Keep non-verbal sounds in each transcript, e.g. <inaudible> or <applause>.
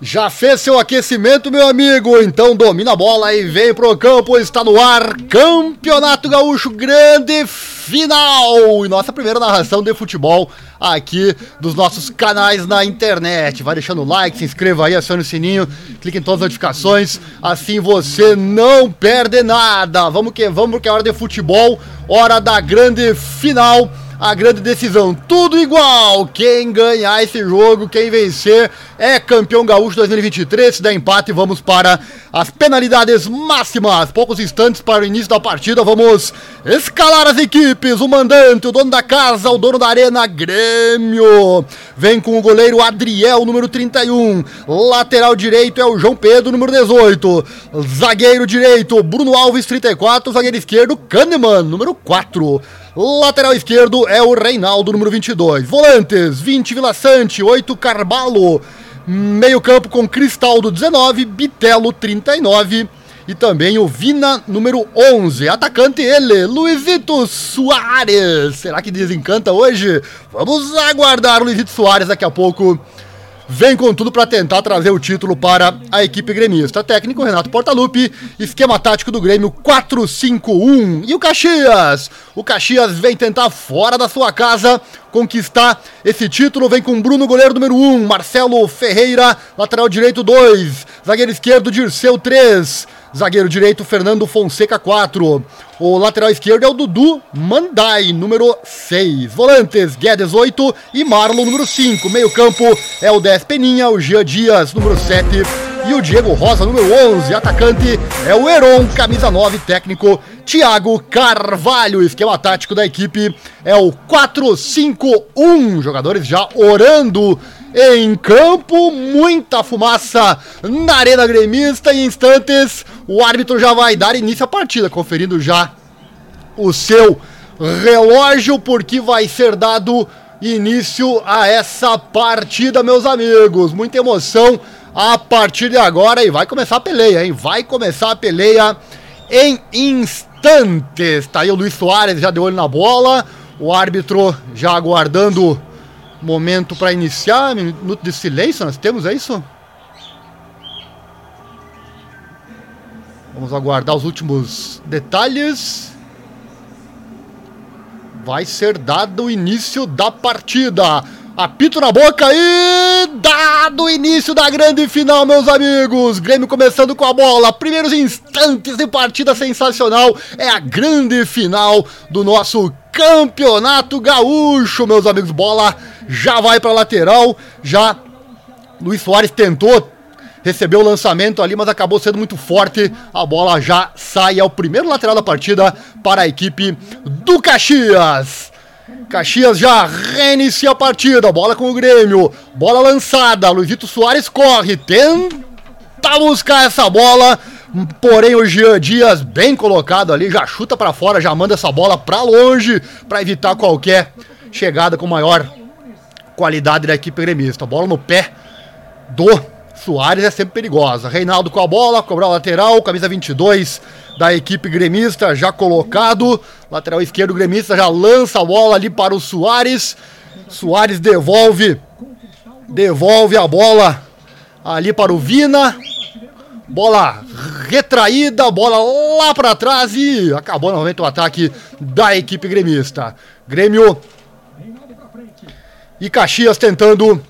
Já fez seu aquecimento, meu amigo? Então domina a bola e vem pro campo. Está no ar Campeonato Gaúcho Grande Final. E nossa primeira narração de futebol aqui dos nossos canais na internet. Vai deixando o like, se inscreva aí, acione o sininho, clique em todas as notificações. Assim você não perde nada. Vamos que vamos, porque é hora de futebol, hora da grande final a grande decisão. Tudo igual. Quem ganhar esse jogo, quem vencer, é campeão gaúcho 2023. Se der empate, vamos para as penalidades máximas. Poucos instantes para o início da partida. Vamos escalar as equipes. O mandante, o dono da casa, o dono da arena, Grêmio. Vem com o goleiro Adriel, número 31. Lateral direito é o João Pedro, número 18. Zagueiro direito, Bruno Alves, 34. Zagueiro esquerdo, Kahneman, número 4. Lateral esquerdo é o Reinaldo, número 22. Volantes, 20 Vila Sante, 8 Carvalho. Meio campo com Cristaldo, 19, Bitelo, 39. E também o Vina, número 11. Atacante ele, Luizito Soares. Será que desencanta hoje? Vamos aguardar Luizito Soares daqui a pouco vem com tudo para tentar trazer o título para a equipe gremista. Técnico Renato Portaluppi, esquema tático do Grêmio 4-5-1. E o Caxias? O Caxias vem tentar fora da sua casa conquistar esse título. Vem com Bruno, goleiro número 1, Marcelo Ferreira, lateral direito 2, zagueiro esquerdo Dirceu 3, zagueiro direito Fernando Fonseca 4. O lateral esquerdo é o Dudu Mandai, número 6. Volantes, Guedes 8 e Marlon, número 5. Meio campo é o 10 Peninha, o Jean Dias, número 7 e o Diego Rosa, número 11. Atacante é o Heron, camisa 9, técnico Thiago Carvalho. Esquema tático da equipe é o 4-5-1. Jogadores já orando em campo, muita fumaça na Arena Gremista. Em instantes, o árbitro já vai dar início à partida, conferindo já o seu relógio, porque vai ser dado início a essa partida, meus amigos. Muita emoção a partir de agora e vai começar a peleia, hein? Vai começar a peleia em instantes. Tá aí o Luiz Soares já deu olho na bola, o árbitro já aguardando momento para iniciar. Minuto de silêncio, nós temos, é isso? Vamos aguardar os últimos detalhes. Vai ser dado o início da partida. Apito na boca e dado o início da grande final, meus amigos. Grêmio começando com a bola. Primeiros instantes de partida sensacional. É a grande final do nosso Campeonato Gaúcho, meus amigos. Bola já vai para lateral. Já Luiz Soares tentou recebeu o lançamento ali, mas acabou sendo muito forte. A bola já sai. É o primeiro lateral da partida para a equipe do Caxias. Caxias já reinicia a partida. Bola com o Grêmio. Bola lançada. Luizito Soares corre. Tenta buscar essa bola. Porém, o Jean Dias, bem colocado ali, já chuta para fora, já manda essa bola para longe para evitar qualquer chegada com maior qualidade da equipe gremista. Bola no pé do Soares é sempre perigosa. Reinaldo com a bola, cobrar o lateral, camisa 22 da equipe gremista já colocado. Lateral esquerdo gremista já lança a bola ali para o Soares. Soares devolve devolve a bola ali para o Vina. Bola retraída, bola lá para trás e acabou novamente o ataque da equipe gremista. Grêmio e Caxias tentando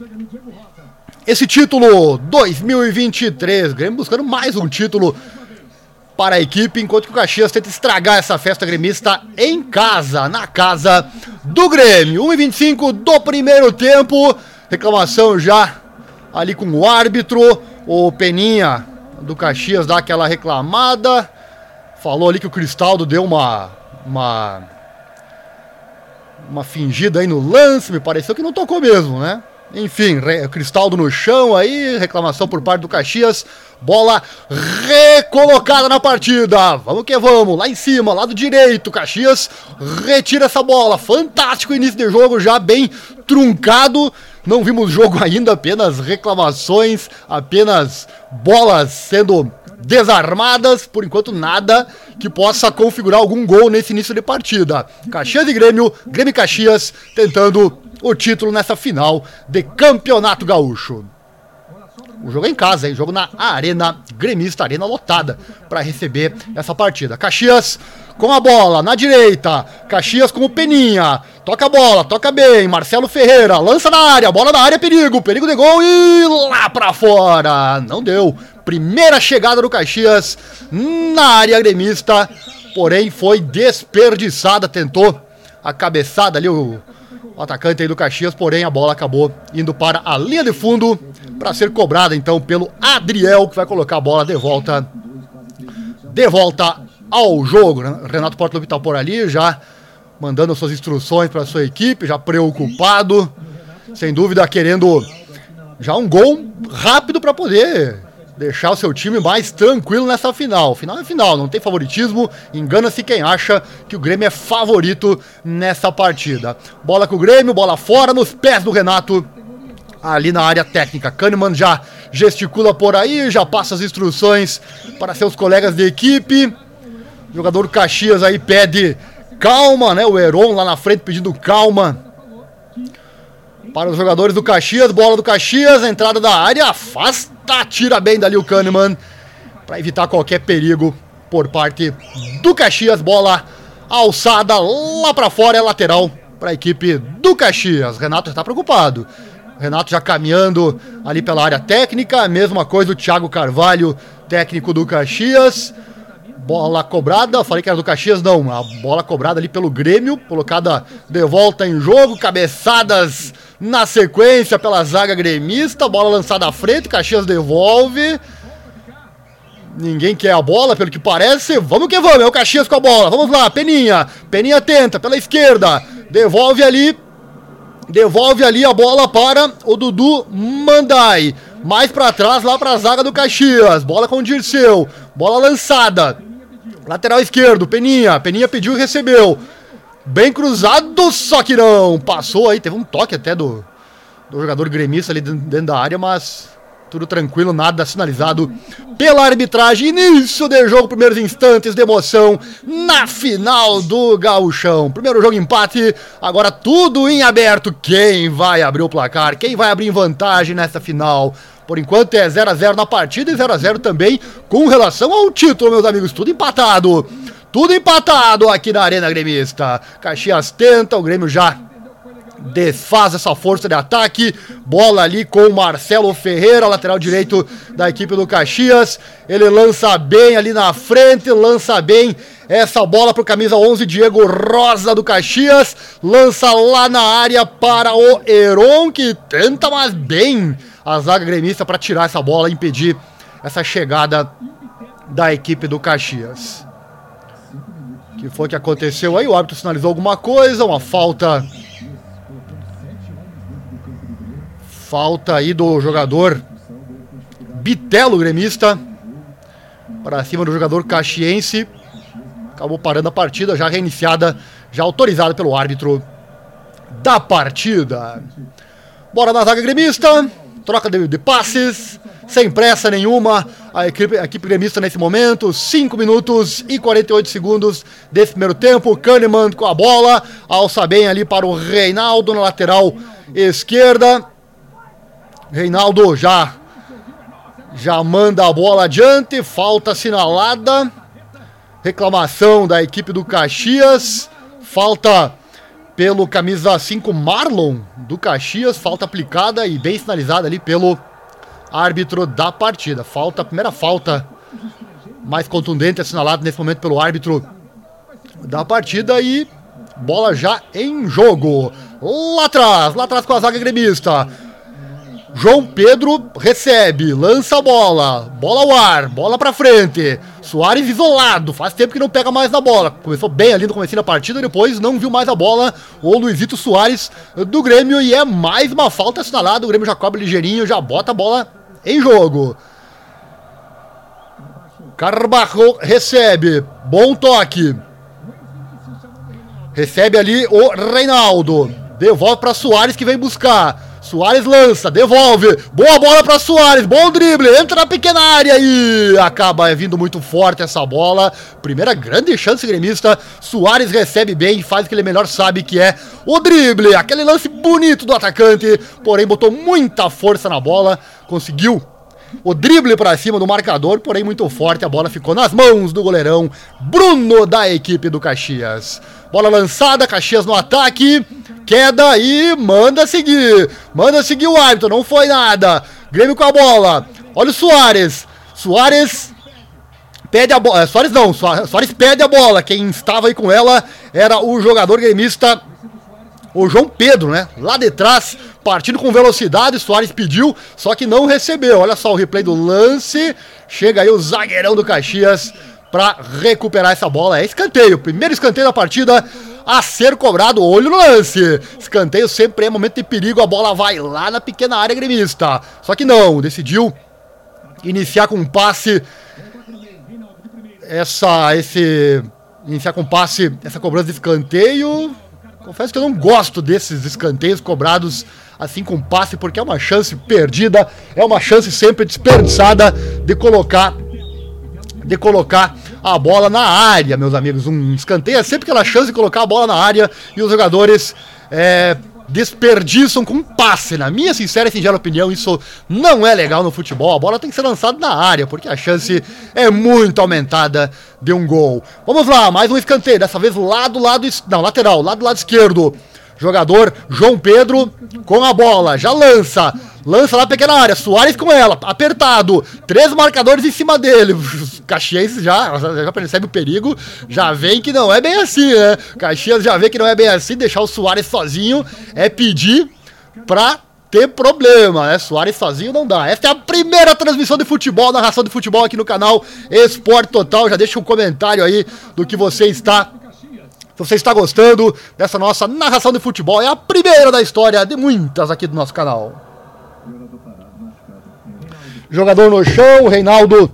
esse título 2023. Grêmio buscando mais um título para a equipe, enquanto que o Caxias tenta estragar essa festa gremista em casa, na casa do Grêmio. 1h25 do primeiro tempo. Reclamação já ali com o árbitro. O Peninha do Caxias dá aquela reclamada. Falou ali que o Cristaldo deu uma. uma. uma fingida aí no lance. Me pareceu que não tocou mesmo, né? Enfim, Cristaldo no chão aí, reclamação por parte do Caxias. Bola recolocada na partida. Vamos que vamos, lá em cima, lado direito. Caxias retira essa bola. Fantástico início de jogo, já bem truncado. Não vimos jogo ainda, apenas reclamações, apenas bolas sendo desarmadas, por enquanto nada que possa configurar algum gol nesse início de partida. Caxias e Grêmio, Grêmio e Caxias tentando o título nessa final de Campeonato Gaúcho. O jogo é em casa, hein? Jogo na Arena Gremista, Arena lotada, para receber essa partida. Caxias com a bola na direita. Caxias com o Peninha. Toca a bola, toca bem. Marcelo Ferreira lança na área. Bola na área, perigo. Perigo de gol e lá para fora. Não deu. Primeira chegada do Caxias na área gremista. Porém, foi desperdiçada. Tentou a cabeçada ali, o, o atacante aí do Caxias. Porém, a bola acabou indo para a linha de fundo para ser cobrada então pelo Adriel, que vai colocar a bola de volta. De volta ao jogo. Né? Renato Portaluppi está por ali, já mandando suas instruções para sua equipe, já preocupado, sem dúvida querendo já um gol rápido para poder deixar o seu time mais tranquilo nessa final. Final é final, não tem favoritismo. Engana-se quem acha que o Grêmio é favorito nessa partida. Bola com o Grêmio, bola fora nos pés do Renato. Ali na área técnica. Kahneman já gesticula por aí, já passa as instruções para seus colegas de equipe. O jogador Caxias aí pede calma, né? O Heron lá na frente pedindo calma. Para os jogadores do Caxias, bola do Caxias, entrada da área, afasta, tira bem dali o Kahneman. Para evitar qualquer perigo por parte do Caxias. Bola alçada lá para fora, é lateral para a equipe do Caxias. Renato está preocupado. Renato já caminhando ali pela área técnica. Mesma coisa o Thiago Carvalho, técnico do Caxias. Bola cobrada, falei que era do Caxias, não. A bola cobrada ali pelo Grêmio, colocada de volta em jogo, cabeçadas na sequência pela zaga gremista, bola lançada à frente, Caxias devolve. Ninguém quer a bola, pelo que parece. Vamos que vamos, é o Caxias com a bola. Vamos lá, Peninha. Peninha tenta pela esquerda. Devolve ali. Devolve ali a bola para o Dudu Mandai. Mais para trás, lá para a zaga do Caxias. Bola com o Dirceu. Bola lançada. Lateral esquerdo, Peninha. Peninha pediu e recebeu. Bem cruzado, só que não. Passou aí, teve um toque até do, do jogador gremista ali dentro da área, mas tudo tranquilo, nada sinalizado pela arbitragem. Início de jogo, primeiros instantes de emoção na final do Gauchão. Primeiro jogo empate, agora tudo em aberto. Quem vai abrir o placar? Quem vai abrir em vantagem nessa final? Por enquanto é 0 a 0 na partida e 0 a 0 também com relação ao título, meus amigos. Tudo empatado. Tudo empatado aqui na Arena Gremista. Caxias tenta, o Grêmio já desfaz essa força de ataque. Bola ali com o Marcelo Ferreira, lateral direito da equipe do Caxias. Ele lança bem ali na frente, lança bem essa bola para o camisa 11, Diego Rosa do Caxias. Lança lá na área para o Heron, que tenta mais bem a zaga gremista para tirar essa bola e impedir essa chegada da equipe do Caxias. Que foi que aconteceu aí? O árbitro sinalizou alguma coisa, uma falta. Falta aí do jogador Bitelo gremista para cima do jogador caxiense. Acabou parando a partida, já reiniciada, já autorizada pelo árbitro da partida. Bora na zaga gremista troca de, de, passes, sem pressa nenhuma. A equipe, a equipe gremista nesse momento, 5 minutos e 48 segundos desse primeiro tempo. Kahneman com a bola, alça bem ali para o Reinaldo na lateral esquerda. Reinaldo já já manda a bola adiante, falta assinalada. Reclamação da equipe do Caxias. Falta pelo camisa 5 Marlon do Caxias, falta aplicada e bem sinalizada ali pelo árbitro da partida. Falta, primeira falta mais contundente assinalada nesse momento pelo árbitro da partida e bola já em jogo. Lá atrás, lá atrás com a zaga gremista. João Pedro recebe, lança a bola, bola ao ar, bola pra frente. Soares isolado, faz tempo que não pega mais na bola. Começou bem ali no começo da partida, depois não viu mais a bola. O Luizito Soares do Grêmio e é mais uma falta assinalada. O Grêmio já cobre ligeirinho, já bota a bola em jogo. Carbajo recebe, bom toque. Recebe ali o Reinaldo. Devolve para Soares que vem buscar. Soares lança, devolve. Boa bola para Soares, bom drible, entra na pequena área e acaba vindo muito forte essa bola. Primeira grande chance gremista. Soares recebe bem, faz o que ele melhor sabe que é o drible. Aquele lance bonito do atacante, porém botou muita força na bola, conseguiu o drible para cima do marcador, porém muito forte, a bola ficou nas mãos do goleirão Bruno da equipe do Caxias. Bola lançada, Caxias no ataque, queda e manda seguir. Manda seguir o árbitro, não foi nada. Grêmio com a bola. Olha o Soares. Soares pede a bola. Soares não, Soares pede a bola. Quem estava aí com ela era o jogador gremista, o João Pedro, né? Lá de trás, partindo com velocidade. Soares pediu, só que não recebeu. Olha só o replay do lance. Chega aí o zagueirão do Caxias para recuperar essa bola. É escanteio, primeiro escanteio da partida a ser cobrado. Olho no lance. Escanteio sempre é momento de perigo. A bola vai lá na pequena área gremista. Só que não, decidiu iniciar com um passe. Essa, esse. Iniciar com um passe, essa cobrança de escanteio. Confesso que eu não gosto desses escanteios cobrados assim com passe, porque é uma chance perdida, é uma chance sempre desperdiçada de colocar de colocar a bola na área, meus amigos. Um escanteio é sempre aquela chance de colocar a bola na área e os jogadores é, desperdiçam com um passe. Na minha sincera e singela opinião, isso não é legal no futebol. A bola tem que ser lançada na área, porque a chance é muito aumentada de um gol. Vamos lá, mais um escanteio, dessa vez lá do lado. Não, lateral, lá do lado esquerdo. Jogador João Pedro com a bola, já lança. Lança lá pequena área, Soares com ela, apertado. Três marcadores em cima dele. <laughs> Caxias já, já percebe o perigo, já vem que não é bem assim, né? Caxias já vê que não é bem assim, deixar o Soares sozinho é pedir pra ter problema, né? Soares sozinho não dá. Esta é a primeira transmissão de futebol, narração de futebol aqui no canal Esporte Total. Já deixa um comentário aí do que você está se você está gostando dessa nossa narração de futebol, é a primeira da história de muitas aqui do nosso canal. Jogador no chão, Reinaldo,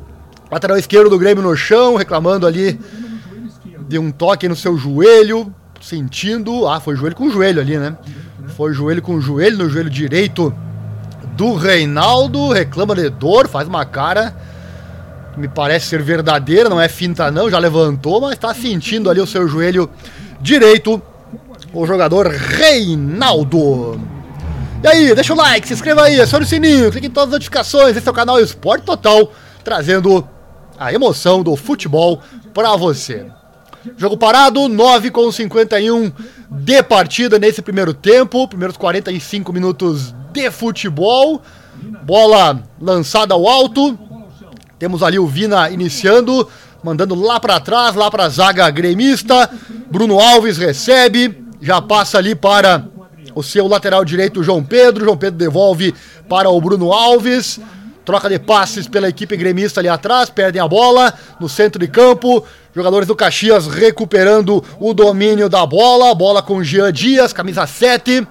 lateral esquerdo do Grêmio no chão, reclamando ali de um toque no seu joelho, sentindo. Ah, foi joelho com joelho ali, né? Foi joelho com joelho no joelho direito do Reinaldo, reclama de dor, faz uma cara me parece ser verdadeira, não é finta não, já levantou, mas está sentindo ali o seu joelho direito, o jogador Reinaldo. E aí, deixa o like, se inscreva aí, acione o sininho, clique em todas as notificações, esse é o canal Esporte Total, trazendo a emoção do futebol para você. Jogo parado, 9 com 51 de partida nesse primeiro tempo, primeiros 45 minutos de futebol. Bola lançada ao alto, temos ali o Vina iniciando, mandando lá para trás, lá para zaga gremista. Bruno Alves recebe, já passa ali para o seu lateral direito, João Pedro. João Pedro devolve para o Bruno Alves. Troca de passes pela equipe gremista ali atrás, perdem a bola no centro de campo. Jogadores do Caxias recuperando o domínio da bola. Bola com Jean Dias, camisa 7.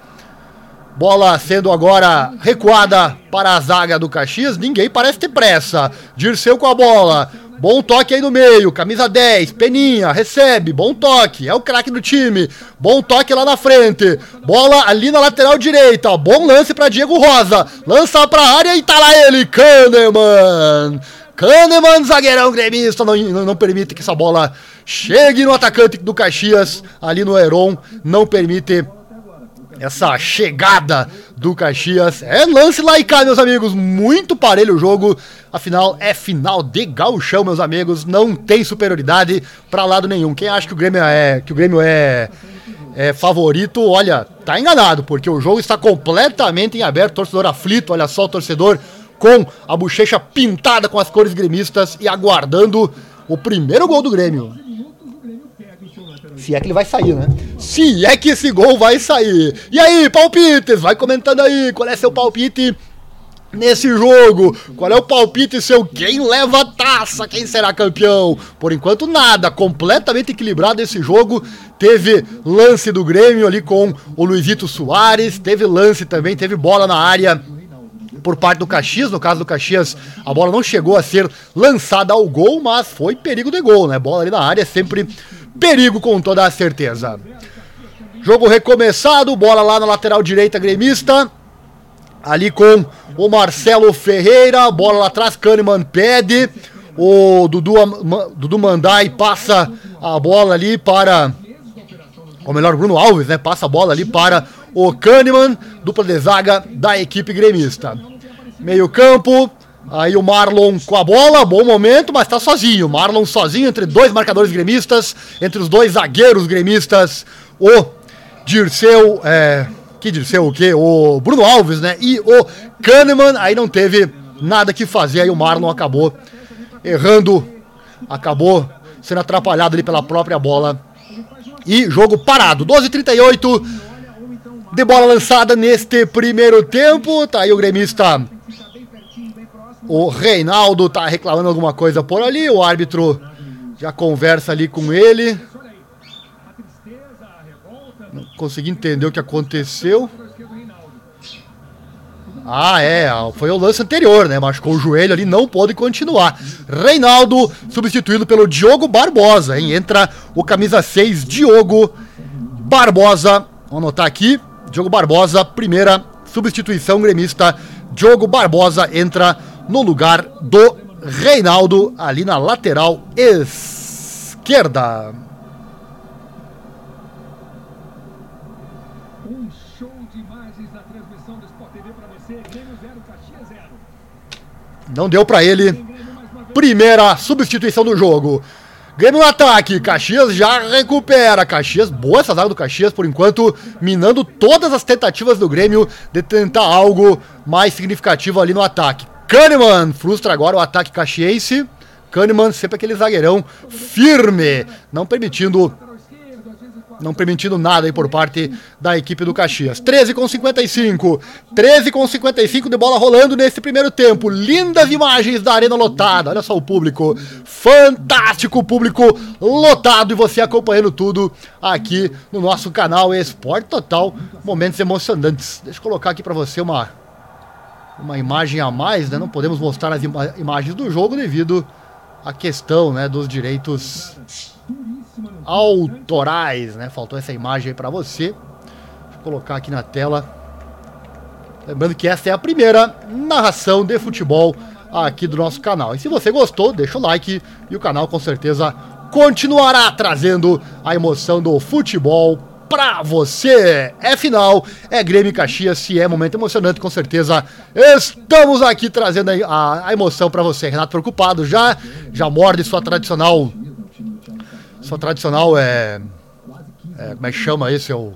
Bola sendo agora recuada para a zaga do Caxias. Ninguém parece ter pressa. Dirceu com a bola. Bom toque aí no meio. Camisa 10. Peninha. Recebe. Bom toque. É o craque do time. Bom toque lá na frente. Bola ali na lateral direita. Bom lance para Diego Rosa. Lança para área e tá lá ele. Kahneman. Kahneman, zagueirão gremista. Não, não, não permite que essa bola chegue no atacante do Caxias. Ali no Heron. Não permite essa chegada do Caxias. É lance lá e cá, meus amigos. Muito parelho o jogo. Afinal, é final de gauchão, meus amigos. Não tem superioridade para lado nenhum. Quem acha que o Grêmio é, que o Grêmio é, é favorito, olha, tá enganado, porque o jogo está completamente em aberto. Torcedor aflito, olha só o torcedor com a bochecha pintada com as cores gremistas e aguardando o primeiro gol do Grêmio. Se é que ele vai sair, né? Se é que esse gol vai sair. E aí, palpites? Vai comentando aí qual é seu palpite nesse jogo. Qual é o palpite seu? Quem leva a taça? Quem será campeão? Por enquanto, nada. Completamente equilibrado esse jogo. Teve lance do Grêmio ali com o Luizito Soares. Teve lance também, teve bola na área por parte do Caxias. No caso do Caxias, a bola não chegou a ser lançada ao gol, mas foi perigo de gol, né? Bola ali na área sempre perigo com toda a certeza. Jogo recomeçado, bola lá na lateral direita gremista. Ali com o Marcelo Ferreira, bola lá atrás, Kahneman pede. O Dudu, Dudu Mandai passa a bola ali para. Ou melhor, Bruno Alves, né? Passa a bola ali para o Kahneman, dupla de zaga da equipe gremista. Meio campo, Aí o Marlon com a bola, bom momento, mas tá sozinho. Marlon sozinho entre dois marcadores gremistas, entre os dois zagueiros gremistas, o Dirceu, é, que Dirceu o quê? O Bruno Alves, né? E o Kahneman, aí não teve nada que fazer, aí o Marlon acabou errando, acabou sendo atrapalhado ali pela própria bola. E jogo parado, 12:38 de bola lançada neste primeiro tempo. Tá aí o gremista o Reinaldo tá reclamando alguma coisa por ali, o árbitro já conversa ali com ele. Não consegui entender o que aconteceu. Ah, é, foi o lance anterior, né? Machucou o joelho ali, não pode continuar. Reinaldo substituído pelo Diogo Barbosa, hein? Entra o camisa 6, Diogo Barbosa. Vamos anotar aqui. Diogo Barbosa, primeira substituição gremista. Diogo Barbosa entra no lugar do Reinaldo, ali na lateral esquerda. Um show de imagens da transmissão do Sport TV para você. Grêmio 0, Caxias 0. Não deu para ele. Primeira substituição do jogo. Grêmio no ataque, Caxias já recupera. Caxias, boa essa zaga do Caxias, por enquanto, minando todas as tentativas do Grêmio de tentar algo mais significativo ali no ataque. Kahneman frustra agora o ataque caxiense. Kahneman sempre aquele zagueirão firme, não permitindo não permitindo nada aí por parte da equipe do Caxias. 13 com 55. 13 com 55 de bola rolando nesse primeiro tempo. Lindas imagens da arena lotada. Olha só o público. Fantástico público lotado e você acompanhando tudo aqui no nosso canal Esporte Total. Momentos emocionantes. Deixa eu colocar aqui para você uma uma imagem a mais, né? Não podemos mostrar as ima imagens do jogo devido à questão, né, dos direitos autorais, né? Faltou essa imagem aí para você. Deixa eu colocar aqui na tela. Lembrando que essa é a primeira narração de futebol aqui do nosso canal. E se você gostou, deixa o like e o canal com certeza continuará trazendo a emoção do futebol pra você. É final, é Grêmio e Caxias, se é momento emocionante, com certeza estamos aqui trazendo a, a emoção para você. Renato preocupado já, já morde sua tradicional, sua tradicional é, é como é que chama aí, seu,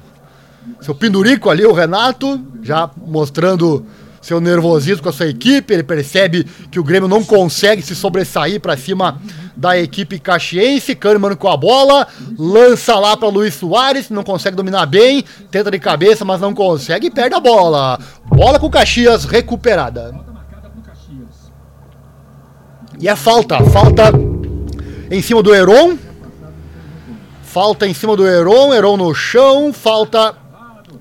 seu pendurico ali, o Renato, já mostrando seu nervosismo com a sua equipe, ele percebe que o Grêmio não consegue se sobressair para cima da equipe caxiense, Kahneman com a bola, lança lá para Luiz Soares, não consegue dominar bem, tenta de cabeça, mas não consegue e perde a bola. Bola com o Caxias recuperada. E é falta, falta em cima do Heron. Falta em cima do Heron, Heron no chão, falta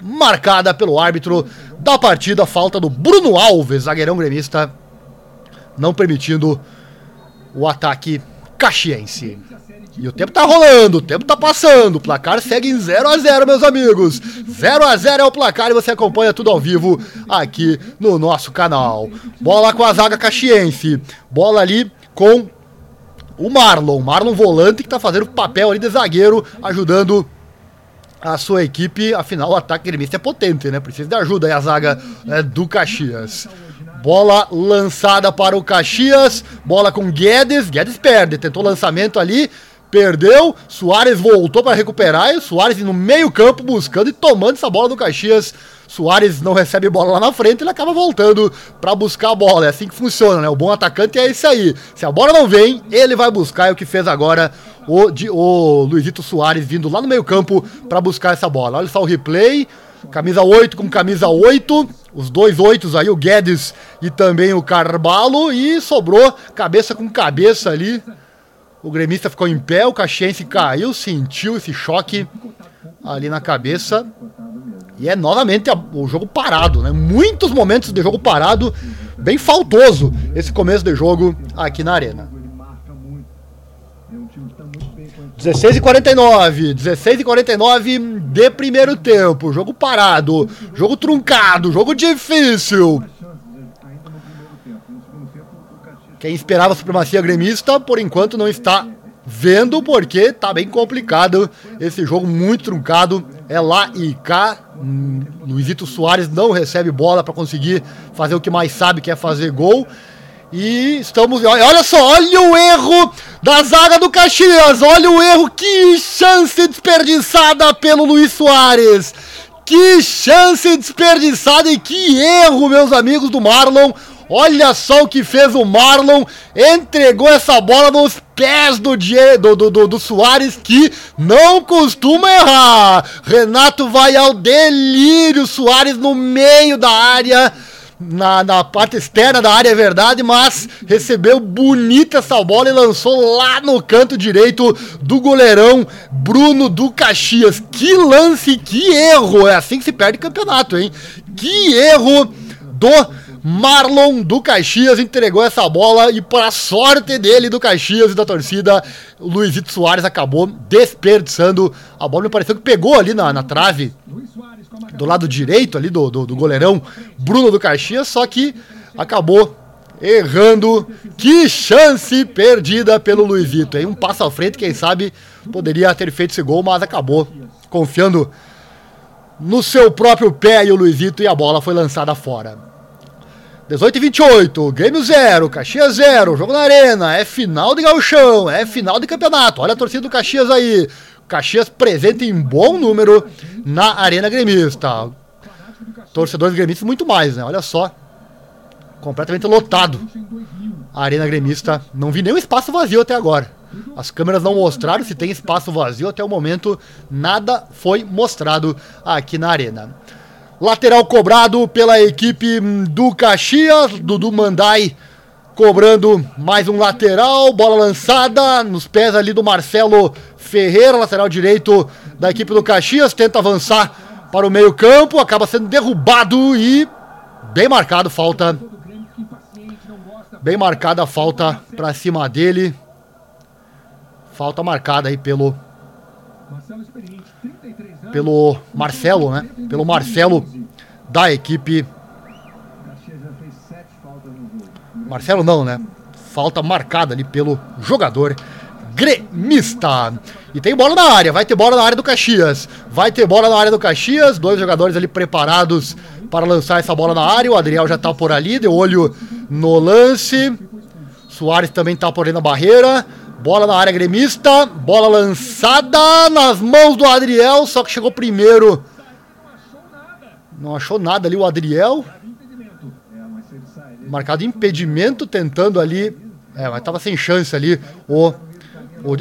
marcada pelo árbitro da partida, falta do Bruno Alves, zagueirão gremista, não permitindo o ataque caxiense. E o tempo tá rolando, o tempo tá passando, o placar segue em 0 a 0 meus amigos. 0 a 0 é o placar e você acompanha tudo ao vivo aqui no nosso canal. Bola com a zaga caxiense, bola ali com o Marlon, Marlon volante que tá fazendo o papel ali de zagueiro, ajudando a sua equipe, afinal o ataque gremista é potente, né? Precisa de ajuda aí a zaga é, do Caxias. Bola lançada para o Caxias. Bola com Guedes. Guedes perde. Tentou lançamento ali. Perdeu. Soares voltou para recuperar. E o Soares no meio-campo buscando e tomando essa bola do Caxias. Soares não recebe bola lá na frente, ele acaba voltando para buscar a bola. É assim que funciona, né? O bom atacante é esse aí. Se a bola não vem, ele vai buscar. É o que fez agora o, de, o Luizito Soares vindo lá no meio-campo para buscar essa bola. Olha só o replay. Camisa 8 com camisa 8. Os dois oitos aí, o Guedes e também o Carbalo. E sobrou cabeça com cabeça ali. O gremista ficou em pé, o Caxiense caiu, sentiu esse choque ali na cabeça. E é novamente o jogo parado, né? Muitos momentos de jogo parado, bem faltoso esse começo de jogo aqui na arena. 16 e 49, 16 e 49 de primeiro tempo, jogo parado, jogo truncado, jogo difícil. Quem esperava a supremacia gremista, por enquanto não está vendo, porque tá bem complicado esse jogo, muito truncado. É lá e cá. Luizito Soares não recebe bola para conseguir fazer o que mais sabe, que é fazer gol. E estamos. Olha só, olha o erro da zaga do Caxias. Olha o erro. Que chance desperdiçada pelo Luiz Soares. Que chance desperdiçada e que erro, meus amigos do Marlon. Olha só o que fez o Marlon. Entregou essa bola nos pés do, do, do, do, do Soares, que não costuma errar. Renato vai ao delírio. Soares no meio da área na, na parte externa da área, é verdade, mas recebeu bonita essa bola e lançou lá no canto direito do goleirão Bruno do Caxias. Que lance, que erro! É assim que se perde campeonato, hein? Que erro do Marlon do Caxias entregou essa bola e para sorte dele do Caxias e da torcida, o Luizito Soares acabou desperdiçando a bola. Me pareceu que pegou ali na, na trave do lado direito ali do, do, do goleirão Bruno do Caxias, só que acabou errando. Que chance perdida pelo Luizito, hein? Um passo à frente, quem sabe poderia ter feito esse gol, mas acabou confiando no seu próprio pé e o Luizito e a bola foi lançada fora. 18 e 28, Grêmio 0, Caxias 0, jogo na arena, é final de gauchão, é final de campeonato. Olha a torcida do Caxias aí. Caxias presente em bom número na Arena Gremista. Torcedores gremistas muito mais, né? Olha só. Completamente lotado. A Arena Gremista. Não vi nenhum espaço vazio até agora. As câmeras não mostraram se tem espaço vazio. Até o momento, nada foi mostrado aqui na Arena. Lateral cobrado pela equipe do Caxias, Dudu Mandai cobrando mais um lateral, bola lançada nos pés ali do Marcelo Ferreira, lateral direito da equipe do Caxias, tenta avançar para o meio-campo, acaba sendo derrubado e bem marcado falta. Bem marcada a falta para cima dele. Falta marcada aí pelo pelo Marcelo, né? Pelo Marcelo da equipe Marcelo não, né? Falta marcada ali pelo jogador gremista. E tem bola na área, vai ter bola na área do Caxias. Vai ter bola na área do Caxias, dois jogadores ali preparados para lançar essa bola na área. O Adriel já tá por ali, deu olho no lance. Soares também tá por ali na barreira. Bola na área gremista, bola lançada nas mãos do Adriel, só que chegou primeiro. Não achou nada ali o Adriel. Marcado impedimento, tentando ali. É, mas tava sem chance ali o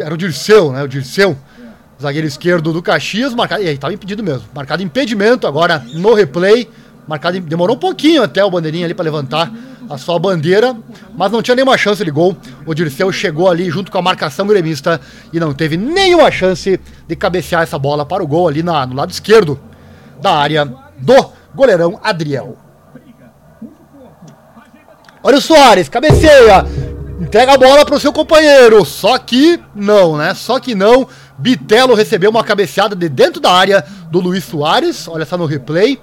era o Dirceu, né? O Dirceu, zagueiro esquerdo do Caxias, marcado. E aí, tava impedido mesmo. Marcado impedimento agora no replay. Marcado, demorou um pouquinho até o bandeirinha ali para levantar a sua bandeira, mas não tinha nenhuma chance de gol. O Dirceu chegou ali junto com a marcação gremista e não teve nenhuma chance de cabecear essa bola para o gol ali na, no lado esquerdo da área do goleirão Adriel. Olha o Soares, cabeceia, entrega a bola para o seu companheiro. Só que não, né? Só que não. Bitelo recebeu uma cabeceada de dentro da área do Luiz Soares. Olha só no replay.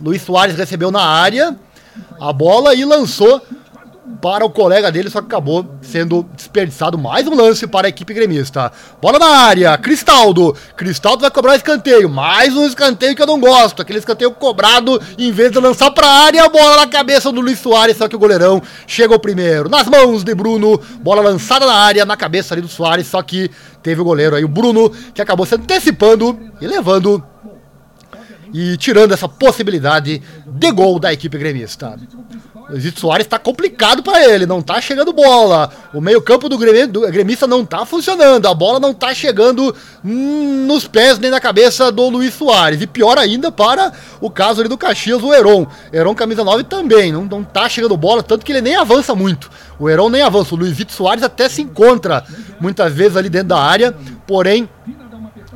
Luiz Soares recebeu na área a bola e lançou para o colega dele, só que acabou sendo desperdiçado mais um lance para a equipe gremista. Bola na área, Cristaldo. Cristaldo vai cobrar escanteio. Mais um escanteio que eu não gosto. Aquele escanteio cobrado, em vez de lançar para a área, a bola na cabeça do Luiz Soares, só que o goleirão chegou primeiro. Nas mãos de Bruno, bola lançada na área, na cabeça ali do Soares, só que teve o goleiro aí, o Bruno, que acabou se antecipando e levando e tirando essa possibilidade de gol da equipe gremista. O Zito Soares está complicado para ele, não está chegando bola. O meio-campo do, do, gremista não está funcionando, a bola não está chegando hum, nos pés nem na cabeça do Luiz Soares. E pior ainda para o caso ali do Caxias, o Heron. Heron, camisa 9, também, não, não tá chegando bola, tanto que ele nem avança muito. O Heron nem avança. O Luiz Vitor Soares até se encontra muitas vezes ali dentro da área, porém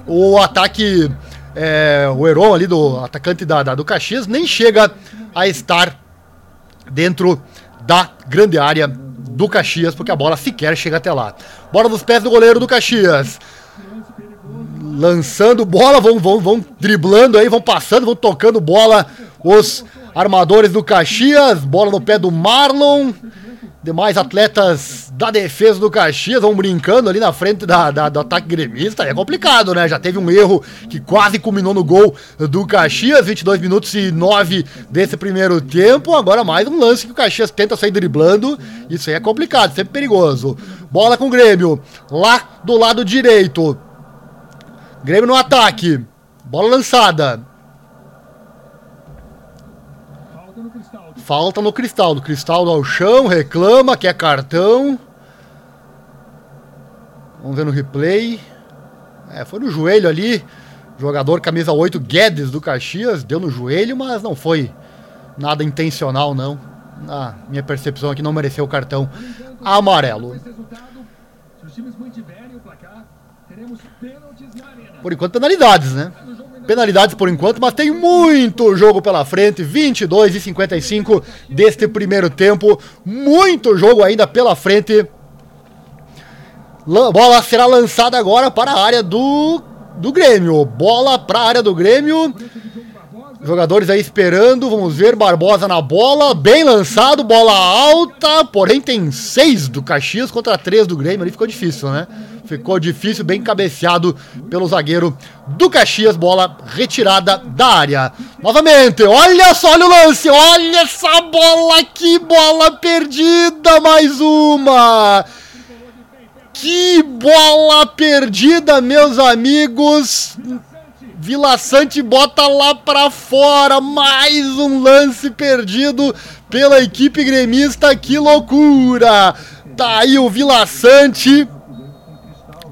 o ataque é, o Heron ali do atacante da, da, do Caxias nem chega a estar dentro da grande área do Caxias, porque a bola sequer chega até lá. Bola nos pés do goleiro do Caxias. Lançando bola, vão, vão, vão driblando aí, vão passando, vão tocando bola os armadores do Caxias. Bola no pé do Marlon. demais atletas da defesa do Caxias vão brincando ali na frente da, da, do ataque gremista. É complicado, né? Já teve um erro que quase culminou no gol do Caxias, 22 minutos e 9 desse primeiro tempo. Agora mais um lance que o Caxias tenta sair driblando. Isso aí é complicado, sempre perigoso. Bola com o Grêmio, lá do lado direito. Grêmio no ataque. Bola lançada. Falta no Cristal. Do Cristal ao chão, reclama, quer cartão. Vamos ver no replay. É, foi no joelho ali. Jogador camisa 8, Guedes do Caxias, deu no joelho, mas não foi nada intencional, não. Na minha percepção aqui, não mereceu o cartão amarelo. Por enquanto, penalidades, né? Penalidades por enquanto, mas tem muito jogo pela frente, 22 e 55 deste primeiro tempo, muito jogo ainda pela frente. Bola será lançada agora para a área do, do Grêmio. Bola para a área do Grêmio. Jogadores aí esperando, vamos ver, Barbosa na bola, bem lançado, bola alta, porém tem seis do Caxias contra três do Grêmio, ali ficou difícil, né? Ficou difícil, bem cabeceado pelo zagueiro do Caxias, bola retirada da área. Novamente, olha só, olha o lance, olha essa bola aqui, bola perdida, mais uma! Que bola perdida, meus amigos! Vila Sante bota lá para fora, mais um lance perdido pela equipe gremista, que loucura! Tá aí o Vila Sante,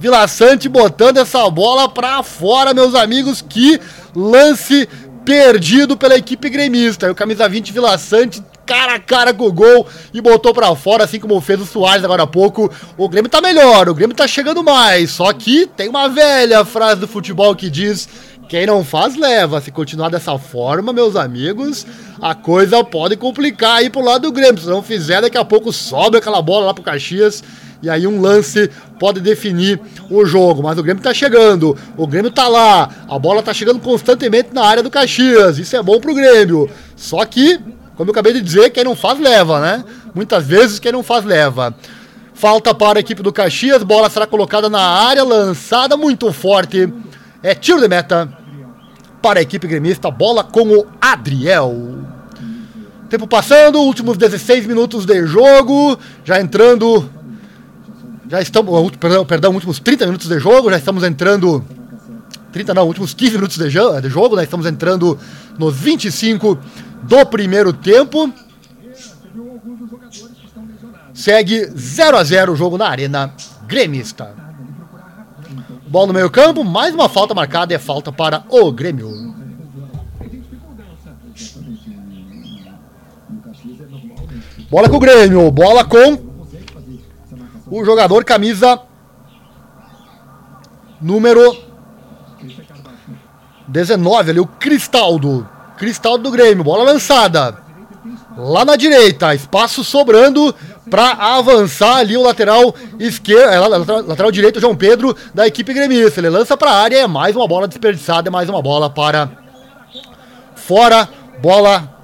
Vila Sante botando essa bola para fora, meus amigos, que lance perdido pela equipe gremista. E o camisa 20 Vila Sante cara a cara com o gol e botou para fora, assim como fez o Soares agora há pouco. O Grêmio tá melhor, o Grêmio tá chegando mais. Só que tem uma velha frase do futebol que diz quem não faz, leva. Se continuar dessa forma, meus amigos, a coisa pode complicar aí pro lado do Grêmio. Se não fizer, daqui a pouco sobe aquela bola lá pro Caxias. E aí um lance pode definir o jogo. Mas o Grêmio tá chegando. O Grêmio tá lá. A bola tá chegando constantemente na área do Caxias. Isso é bom pro Grêmio. Só que, como eu acabei de dizer, quem não faz, leva, né? Muitas vezes quem não faz, leva. Falta para a equipe do Caxias. Bola será colocada na área, lançada muito forte. É tiro de meta para a equipe gremista. Bola com o Adriel. Tempo passando, últimos 16 minutos de jogo. Já entrando. Já estamos. Perdão, perdão, últimos 30 minutos de jogo. Já estamos entrando. 30 não, últimos 15 minutos de, de jogo. Né? Estamos entrando nos 25 do primeiro tempo. Segue 0 a 0 o jogo na Arena Gremista. Bola no meio campo, mais uma falta marcada, é falta para o Grêmio. Bola com o Grêmio, bola com o jogador camisa número 19 ali, o Cristaldo. Cristaldo do Grêmio, bola lançada. Lá na direita, espaço sobrando para avançar ali o lateral esquerdo, é, lateral, lateral direito, João Pedro, da equipe gremista. Ele lança para a área, é mais uma bola desperdiçada, é mais uma bola para fora. Bola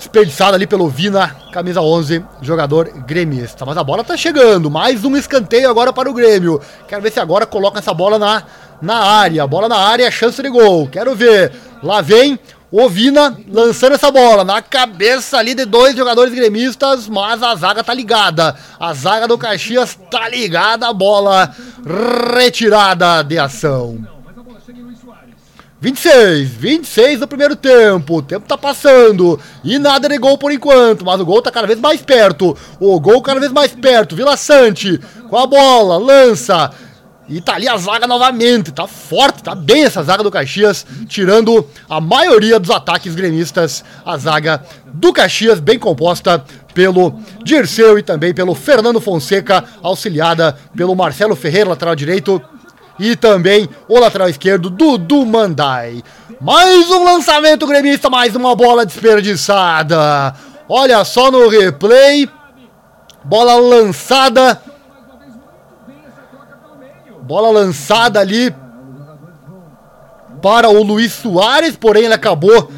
desperdiçada ali pelo Vina, camisa 11, jogador gremista. Mas a bola tá chegando, mais um escanteio agora para o Grêmio. Quero ver se agora coloca essa bola na, na área. Bola na área, chance de gol. Quero ver. Lá vem o Vina lançando essa bola na cabeça ali de dois jogadores gremistas, mas a zaga tá ligada. A zaga do Caxias tá ligada, a bola retirada de ação. 26, 26 do primeiro tempo. O tempo tá passando. E nada de gol por enquanto. Mas o gol tá cada vez mais perto. O gol cada vez mais perto. Vila Sante com a bola. Lança. E tá ali a zaga novamente, tá forte, tá bem essa zaga do Caxias, tirando a maioria dos ataques gremistas. A zaga do Caxias, bem composta pelo Dirceu e também pelo Fernando Fonseca, auxiliada pelo Marcelo Ferreira, lateral direito, e também o lateral esquerdo, Dudu Mandai. Mais um lançamento gremista, mais uma bola desperdiçada. Olha só no replay. Bola lançada Bola lançada ali para o Luiz Soares, porém ele acabou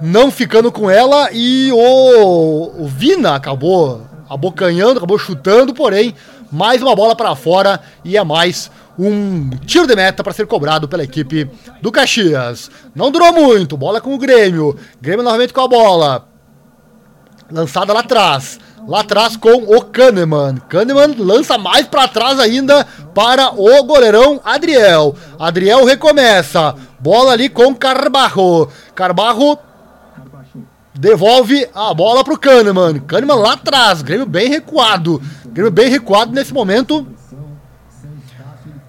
não ficando com ela e o, o Vina acabou abocanhando, acabou chutando, porém, mais uma bola para fora e é mais um tiro de meta para ser cobrado pela equipe do Caxias. Não durou muito, bola com o Grêmio. Grêmio novamente com a bola. Lançada lá atrás. Lá atrás com o Kahneman. Kahneman lança mais para trás ainda para o goleirão Adriel. Adriel recomeça. Bola ali com Carbarro. Carbarro devolve a bola pro Kahneman. Kahneman lá atrás. Grêmio bem recuado. Grêmio bem recuado nesse momento.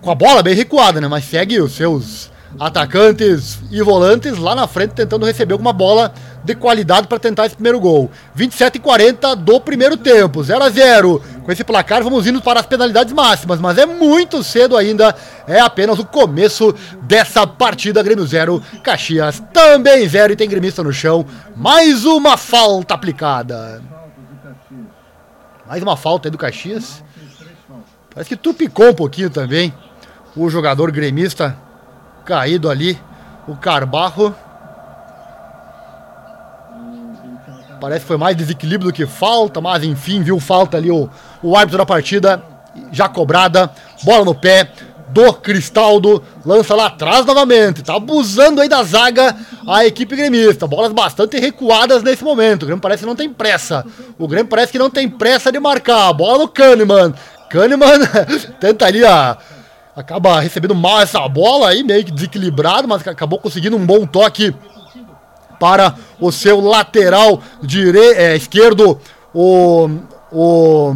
Com a bola bem recuada, né? Mas segue os seus atacantes e volantes lá na frente tentando receber alguma bola de qualidade para tentar esse primeiro gol. 27 e 40 do primeiro tempo, 0 a 0. Com esse placar vamos indo para as penalidades máximas, mas é muito cedo ainda, é apenas o começo dessa partida. Grêmio 0, Caxias também 0 e tem gremista no chão. Mais uma falta aplicada. Mais uma falta aí do Caxias. Parece que trupicou um pouquinho também o jogador gremista caído ali, o Carbarro. Parece que foi mais desequilíbrio do que falta, mas enfim, viu falta ali o, o árbitro da partida, já cobrada, bola no pé do Cristaldo, lança lá atrás novamente, tá abusando aí da zaga a equipe gremista, bolas bastante recuadas nesse momento, o Grêmio parece que não tem pressa, o Grêmio parece que não tem pressa de marcar, bola no Kahneman, Kahneman <laughs> tenta ali a acaba recebendo mal essa bola aí, meio que desequilibrado, mas acabou conseguindo um bom toque para o seu lateral dire... É, esquerdo, o, o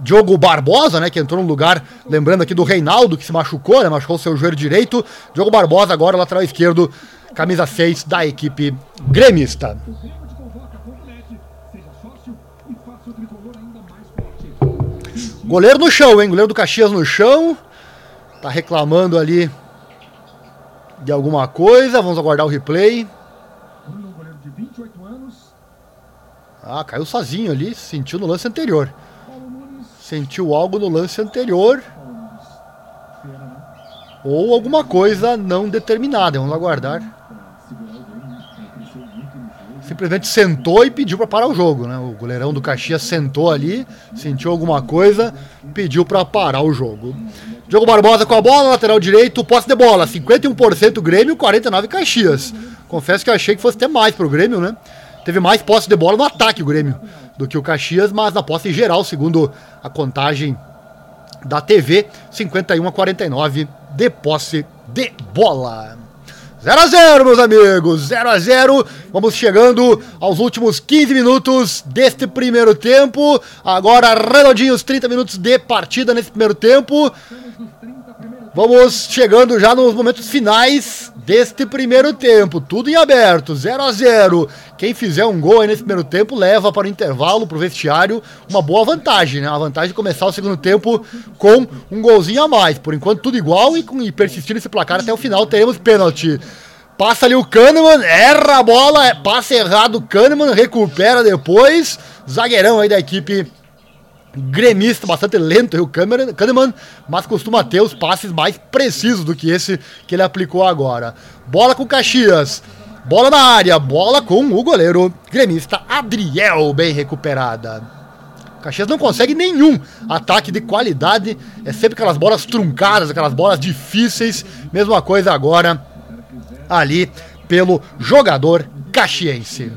Diogo Barbosa, né, que entrou no lugar, lembrando aqui do Reinaldo, que se machucou, né, machucou seu joelho direito. Diogo Barbosa agora, lateral esquerdo, camisa 6 da equipe gremista. Goleiro no chão, hein? Goleiro do Caxias no chão. Tá reclamando ali de alguma coisa. Vamos aguardar o replay. Ah, caiu sozinho ali. Sentiu no lance anterior. Sentiu algo no lance anterior. Ou alguma coisa não determinada. Vamos aguardar simplesmente sentou e pediu para parar o jogo, né? O goleirão do Caxias sentou ali, sentiu alguma coisa, pediu para parar o jogo. Diogo Barbosa com a bola, lateral direito, posse de bola, 51% Grêmio, 49 Caxias. Confesso que eu achei que fosse até mais pro Grêmio, né? Teve mais posse de bola no ataque o Grêmio do que o Caxias, mas na posse geral, segundo a contagem da TV, 51 a 49 de posse de bola. 0 a 0 meus amigos, 0 a 0 Vamos chegando aos últimos 15 minutos deste primeiro tempo. Agora, redondinhos 30 minutos de partida nesse primeiro tempo. Vamos chegando já nos momentos finais deste primeiro tempo. Tudo em aberto, 0 a 0 Quem fizer um gol aí nesse primeiro tempo leva para o intervalo, para o vestiário, uma boa vantagem, né? A vantagem de começar o segundo tempo com um golzinho a mais. Por enquanto, tudo igual e, e persistir nesse placar até o final, teremos pênalti. Passa ali o Kahneman, erra a bola, é passa errado o Kahneman, recupera depois. Zagueirão aí da equipe gremista, bastante lento o Kahneman, mas costuma ter os passes mais precisos do que esse que ele aplicou agora. Bola com Caxias, bola na área, bola com o goleiro gremista Adriel, bem recuperada. Caxias não consegue nenhum ataque de qualidade, é sempre aquelas bolas truncadas, aquelas bolas difíceis. Mesma coisa agora ali pelo jogador caxiense.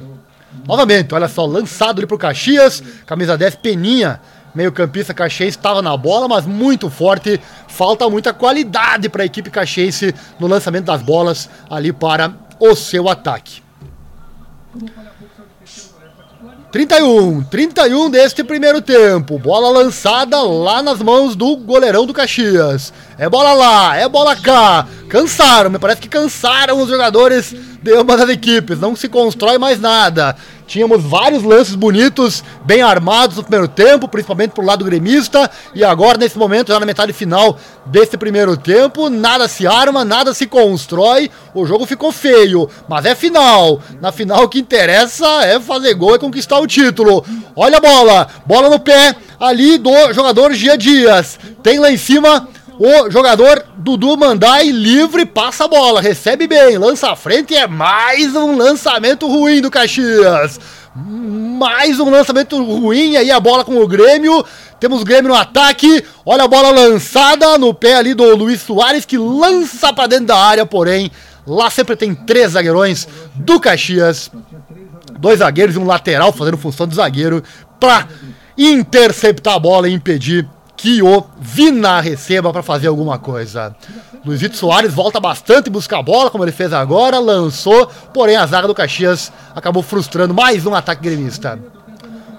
Novamente, olha só, lançado ali pro Caxias, camisa 10, Peninha, meio-campista caxiense, estava na bola, mas muito forte. Falta muita qualidade para a equipe caxiense no lançamento das bolas ali para o seu ataque. 31, 31 deste primeiro tempo. Bola lançada lá nas mãos do goleirão do Caxias. É bola lá, é bola cá. Cansaram, me parece que cansaram os jogadores de ambas as equipes. Não se constrói mais nada. Tínhamos vários lances bonitos, bem armados no primeiro tempo, principalmente pro lado gremista. E agora, nesse momento, já na metade final desse primeiro tempo, nada se arma, nada se constrói. O jogo ficou feio, mas é final. Na final, o que interessa é fazer gol e conquistar o título. Olha a bola, bola no pé ali do jogador Gia Dias. Tem lá em cima o jogador Dudu Mandai livre, passa a bola, recebe bem, lança à frente e é mais um lançamento ruim do Caxias. Mais um lançamento ruim aí, a bola com o Grêmio. Temos o Grêmio no ataque. Olha a bola lançada no pé ali do Luiz Soares, que lança para dentro da área, porém, lá sempre tem três zagueirões do Caxias. Dois zagueiros e um lateral fazendo função de zagueiro para interceptar a bola e impedir que o Vina receba para fazer alguma coisa. Luizito Soares volta bastante buscar a bola, como ele fez agora, lançou, porém a zaga do Caxias acabou frustrando mais um ataque gremista.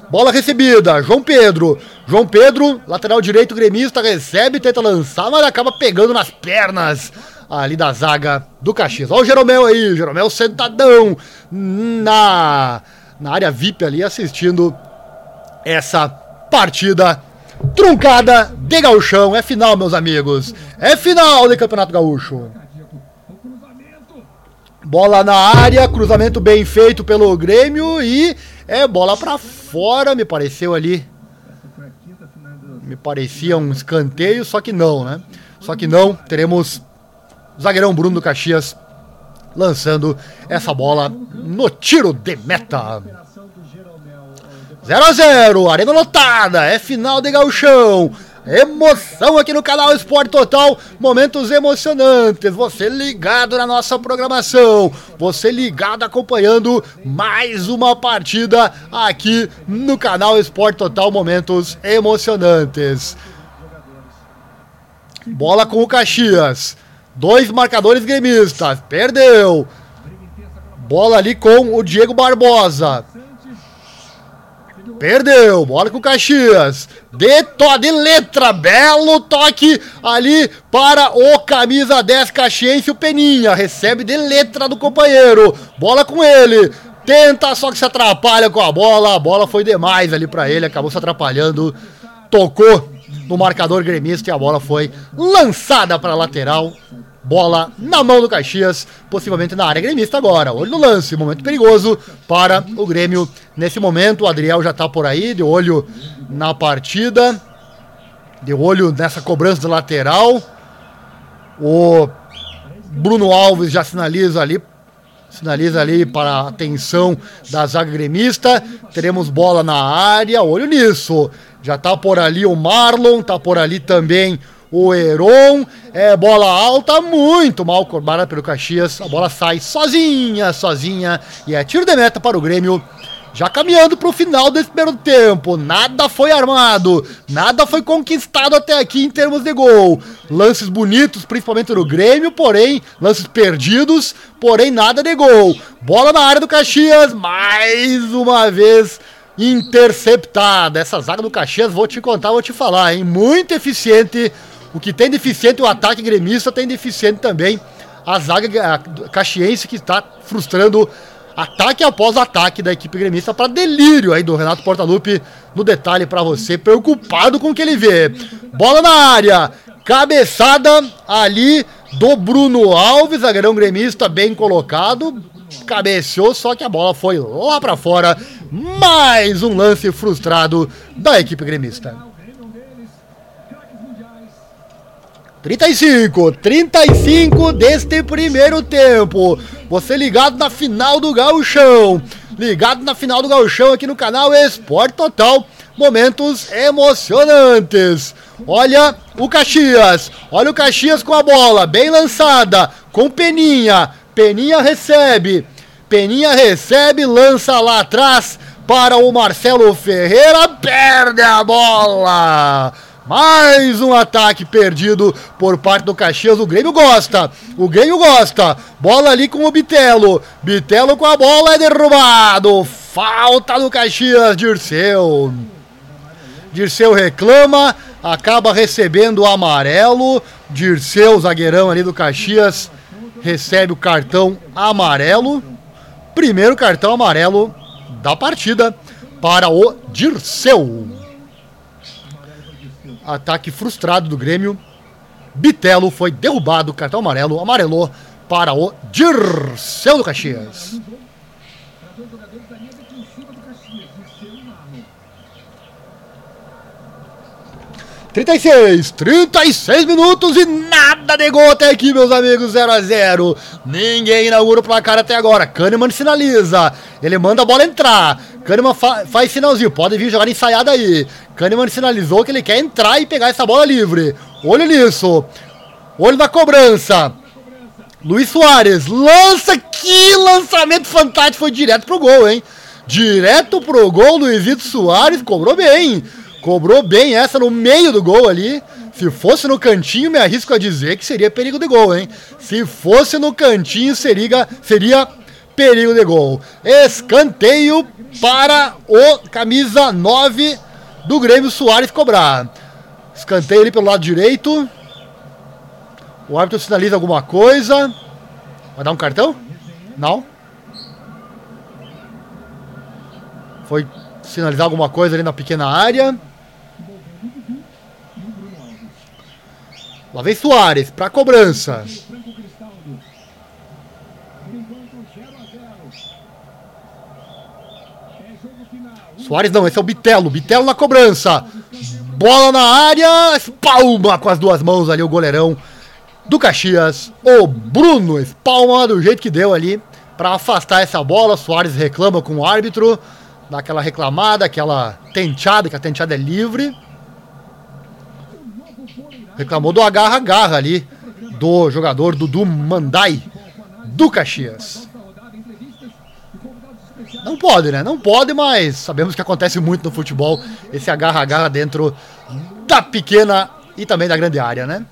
Bola recebida, João Pedro. João Pedro, lateral direito gremista, recebe, tenta lançar, mas acaba pegando nas pernas ali da zaga do Caxias. Olha o Jeromel aí, Jeromel sentadão na, na área VIP ali, assistindo essa partida truncada de gauchão. É final, meus amigos. É final de Campeonato Gaúcho. Bola na área, cruzamento bem feito pelo Grêmio e é bola para fora, me pareceu ali. Me parecia um escanteio, só que não, né? Só que não, teremos zagueirão Bruno Caxias lançando essa bola no tiro de meta. 0 a 0 arena lotada, é final de gauchão. Emoção aqui no canal Esporte Total, momentos emocionantes. Você ligado na nossa programação, você ligado acompanhando mais uma partida aqui no canal Esporte Total, momentos emocionantes. Bola com o Caxias, dois marcadores gremistas, perdeu. Bola ali com o Diego Barbosa. Perdeu, bola com o Caxias. De, to, de letra, belo toque ali para o camisa 10 caxiense, o Peninha. Recebe de letra do companheiro. Bola com ele. Tenta, só que se atrapalha com a bola. A bola foi demais ali para ele, acabou se atrapalhando. Tocou no marcador gremista e a bola foi lançada para lateral. Bola na mão do Caxias, possivelmente na área gremista agora. Olho no lance, momento perigoso para o Grêmio nesse momento. O Adriel já está por aí, de olho na partida, de olho nessa cobrança de lateral. O Bruno Alves já sinaliza ali, sinaliza ali para a atenção da zaga gremista. Teremos bola na área, olho nisso. Já está por ali o Marlon, está por ali também o Heron. É bola alta, muito mal cobrada pelo Caxias. A bola sai sozinha, sozinha. E é tiro de meta para o Grêmio. Já caminhando para o final desse primeiro tempo, nada foi armado, nada foi conquistado até aqui em termos de gol. Lances bonitos, principalmente no Grêmio, porém, lances perdidos, porém nada de gol. Bola na área do Caxias, mais uma vez interceptada. Essa zaga do Caxias, vou te contar, vou te falar, hein? Muito eficiente o que tem deficiente o ataque gremista, tem deficiente também a zaga caxiense que está frustrando ataque após ataque da equipe gremista para delírio aí do Renato Portaluppi no detalhe para você, preocupado com o que ele vê. Bola na área, cabeçada ali do Bruno Alves, zagueirão gremista bem colocado, cabeceou, só que a bola foi lá para fora. Mais um lance frustrado da equipe gremista. 35, 35 deste primeiro tempo. Você ligado na final do Gauchão. Ligado na final do Gauchão aqui no canal Esporte Total. Momentos emocionantes. Olha o Caxias. Olha o Caxias com a bola, bem lançada, com Peninha. Peninha recebe. Peninha recebe, lança lá atrás para o Marcelo Ferreira, perde a bola. Mais um ataque perdido por parte do Caxias. O Grêmio gosta. O Grêmio gosta. Bola ali com o Bitelo. Bitelo com a bola é derrubado. Falta do Caxias, Dirceu. Dirceu reclama. Acaba recebendo o amarelo. Dirceu, zagueirão ali do Caxias, recebe o cartão amarelo. Primeiro cartão amarelo da partida para o Dirceu. Ataque frustrado do Grêmio. Bitelo foi derrubado, cartão amarelo, amarelou para o Dirceu do Caxias. 36, 36 minutos e nada de gol até aqui, meus amigos, 0 a 0 Ninguém inaugura o placar até agora. Kahneman sinaliza. Ele manda a bola entrar. Kahneman fa faz sinalzinho, pode vir jogar ensaiada aí. Kahneman sinalizou que ele quer entrar e pegar essa bola livre. Olho nisso. Olho na cobrança. Luiz Soares lança, que lançamento fantástico, foi direto pro gol, hein? Direto pro gol, Luizito Soares cobrou bem. Cobrou bem essa no meio do gol ali. Se fosse no cantinho, me arrisco a dizer que seria perigo de gol, hein? Se fosse no cantinho, seria, seria perigo de gol. Escanteio para o camisa 9 do Grêmio Soares cobrar. Escanteio ali pelo lado direito. O árbitro sinaliza alguma coisa. Vai dar um cartão? Não. Foi sinalizar alguma coisa ali na pequena área. Lá vem Soares para cobrança. Soares não, esse é o Bitelo. Bitelo na cobrança. Bola na área. Espalma com as duas mãos ali o goleirão do Caxias. O Bruno espalma do jeito que deu ali para afastar essa bola. Soares reclama com o árbitro dá aquela reclamada, aquela tenteada, que a tenteada é livre. Reclamou do agarra-agarra ali do jogador Dudu Mandai do Caxias. Não pode, né? Não pode, mas sabemos que acontece muito no futebol esse agarra-agarra dentro da pequena e também da grande área, né?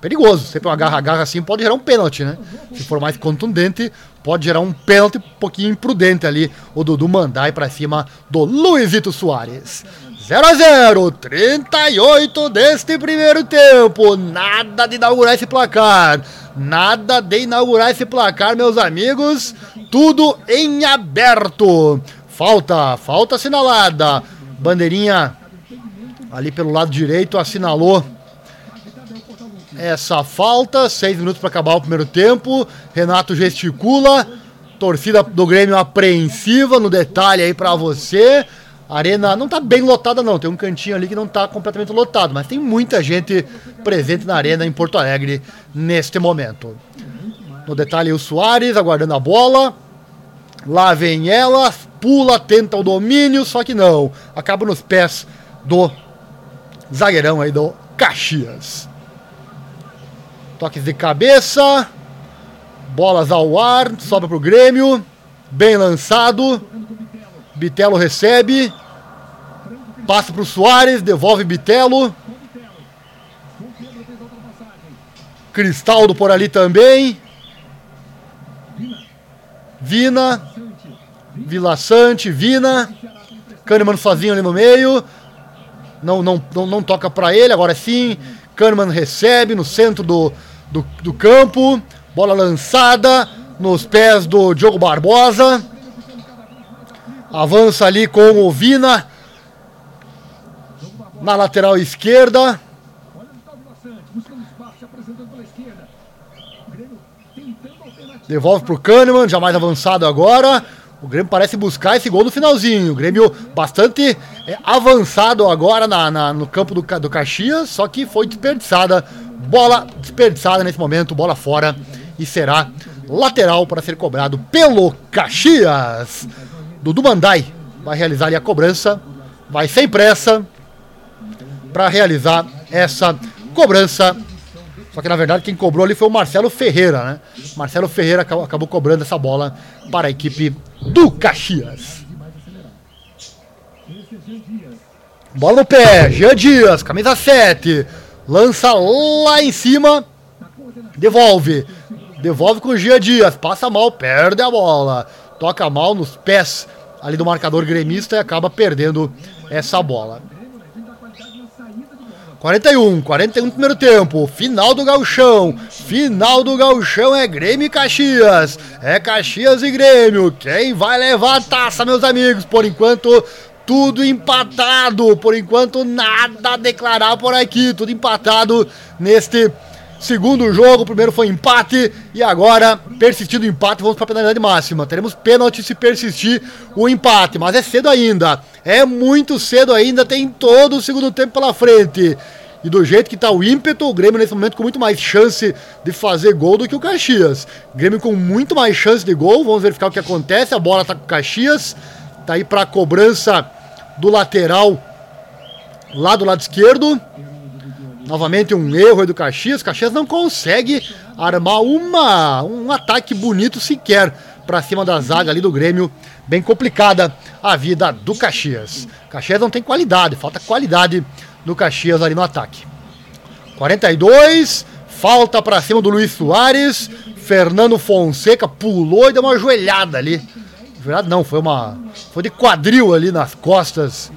perigoso. Sempre um agarra-agarra assim pode gerar um pênalti, né? Se for mais contundente, pode gerar um pênalti um pouquinho imprudente ali. O Dudu mandar para cima do Luizito Soares. 0 a 0 38 deste primeiro tempo. Nada de inaugurar esse placar. Nada de inaugurar esse placar, meus amigos. Tudo em aberto. Falta, falta assinalada. Bandeirinha ali pelo lado direito assinalou essa falta. Seis minutos para acabar o primeiro tempo. Renato gesticula. Torcida do Grêmio apreensiva no detalhe aí para você. Arena não tá bem lotada não, tem um cantinho ali que não tá completamente lotado, mas tem muita gente presente na arena em Porto Alegre neste momento. No detalhe o Soares aguardando a bola. Lá vem ela, pula, tenta o domínio, só que não. Acaba nos pés do zagueirão aí do Caxias. Toques de cabeça. Bolas ao ar. Sobra pro Grêmio. Bem lançado. Bitelo recebe. Passa pro Soares. Devolve Bitelo. Cristaldo por ali também. Vina. Vila Sante, Vina. Kahneman sozinho ali no meio. Não, não, não, não toca para ele, agora sim. Kahneman recebe no centro do, do, do campo. Bola lançada nos pés do Diogo Barbosa. Avança ali com o Vina. Na lateral esquerda. Devolve para o Kahneman, já mais avançado agora. O Grêmio parece buscar esse gol no finalzinho. O Grêmio bastante é, avançado agora na, na, no campo do, do Caxias, só que foi desperdiçada Bola desperdiçada nesse momento, bola fora e será lateral para ser cobrado pelo Caxias. Dudu Mandai vai realizar ali a cobrança, vai sem pressa para realizar essa cobrança. Só que na verdade quem cobrou ali foi o Marcelo Ferreira, né? Marcelo Ferreira acabou cobrando essa bola para a equipe do Caxias. Bola no pé, Jean Dias, camisa 7 lança lá em cima, devolve. Devolve com o Gia Dias, passa mal, perde a bola. Toca mal nos pés ali do marcador gremista e acaba perdendo essa bola. 41, 41 primeiro tempo, final do gauchão, final do gauchão é Grêmio e Caxias, é Caxias e Grêmio, quem vai levar a taça, meus amigos, por enquanto tudo empatado. Por enquanto, nada a declarar por aqui. Tudo empatado neste segundo jogo. O primeiro foi empate e agora, persistindo o empate, vamos para a penalidade máxima. Teremos pênalti se persistir o empate, mas é cedo ainda. É muito cedo ainda, tem todo o segundo tempo pela frente. E do jeito que está o ímpeto, o Grêmio nesse momento com muito mais chance de fazer gol do que o Caxias. Grêmio com muito mais chance de gol, vamos verificar o que acontece. A bola está com o Caxias Tá aí para cobrança do lateral lá do lado esquerdo. Novamente um erro aí do Caxias. Caxias não consegue armar uma, um ataque bonito sequer para cima da zaga ali do Grêmio. Bem complicada a vida do Caxias. Caxias não tem qualidade, falta qualidade no Caxias ali no ataque. 42, falta para cima do Luiz Soares. Fernando Fonseca pulou e deu uma joelhada ali. Joelhada não, foi uma foi de quadril ali nas costas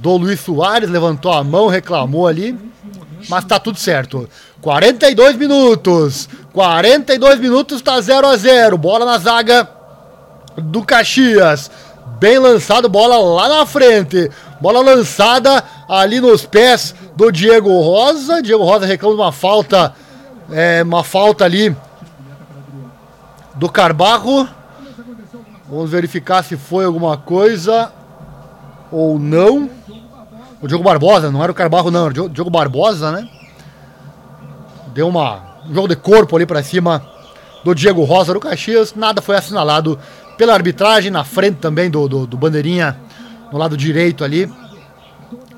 do Luiz Soares, levantou a mão, reclamou ali, mas tá tudo certo. 42 minutos. 42 minutos tá 0 a 0. Bola na zaga do Caxias. Bem lançado, bola lá na frente. Bola lançada ali nos pés do Diego Rosa. Diego Rosa reclama de uma falta, é, uma falta ali do Carbarro. Vamos verificar se foi alguma coisa ou não. O Diogo Barbosa, não era o Carbarro não, era o Diogo Barbosa, né? Deu uma, um jogo de corpo ali para cima do Diego Rosa do Caxias. Nada foi assinalado pela arbitragem, na frente também do, do, do Bandeirinha, no lado direito ali.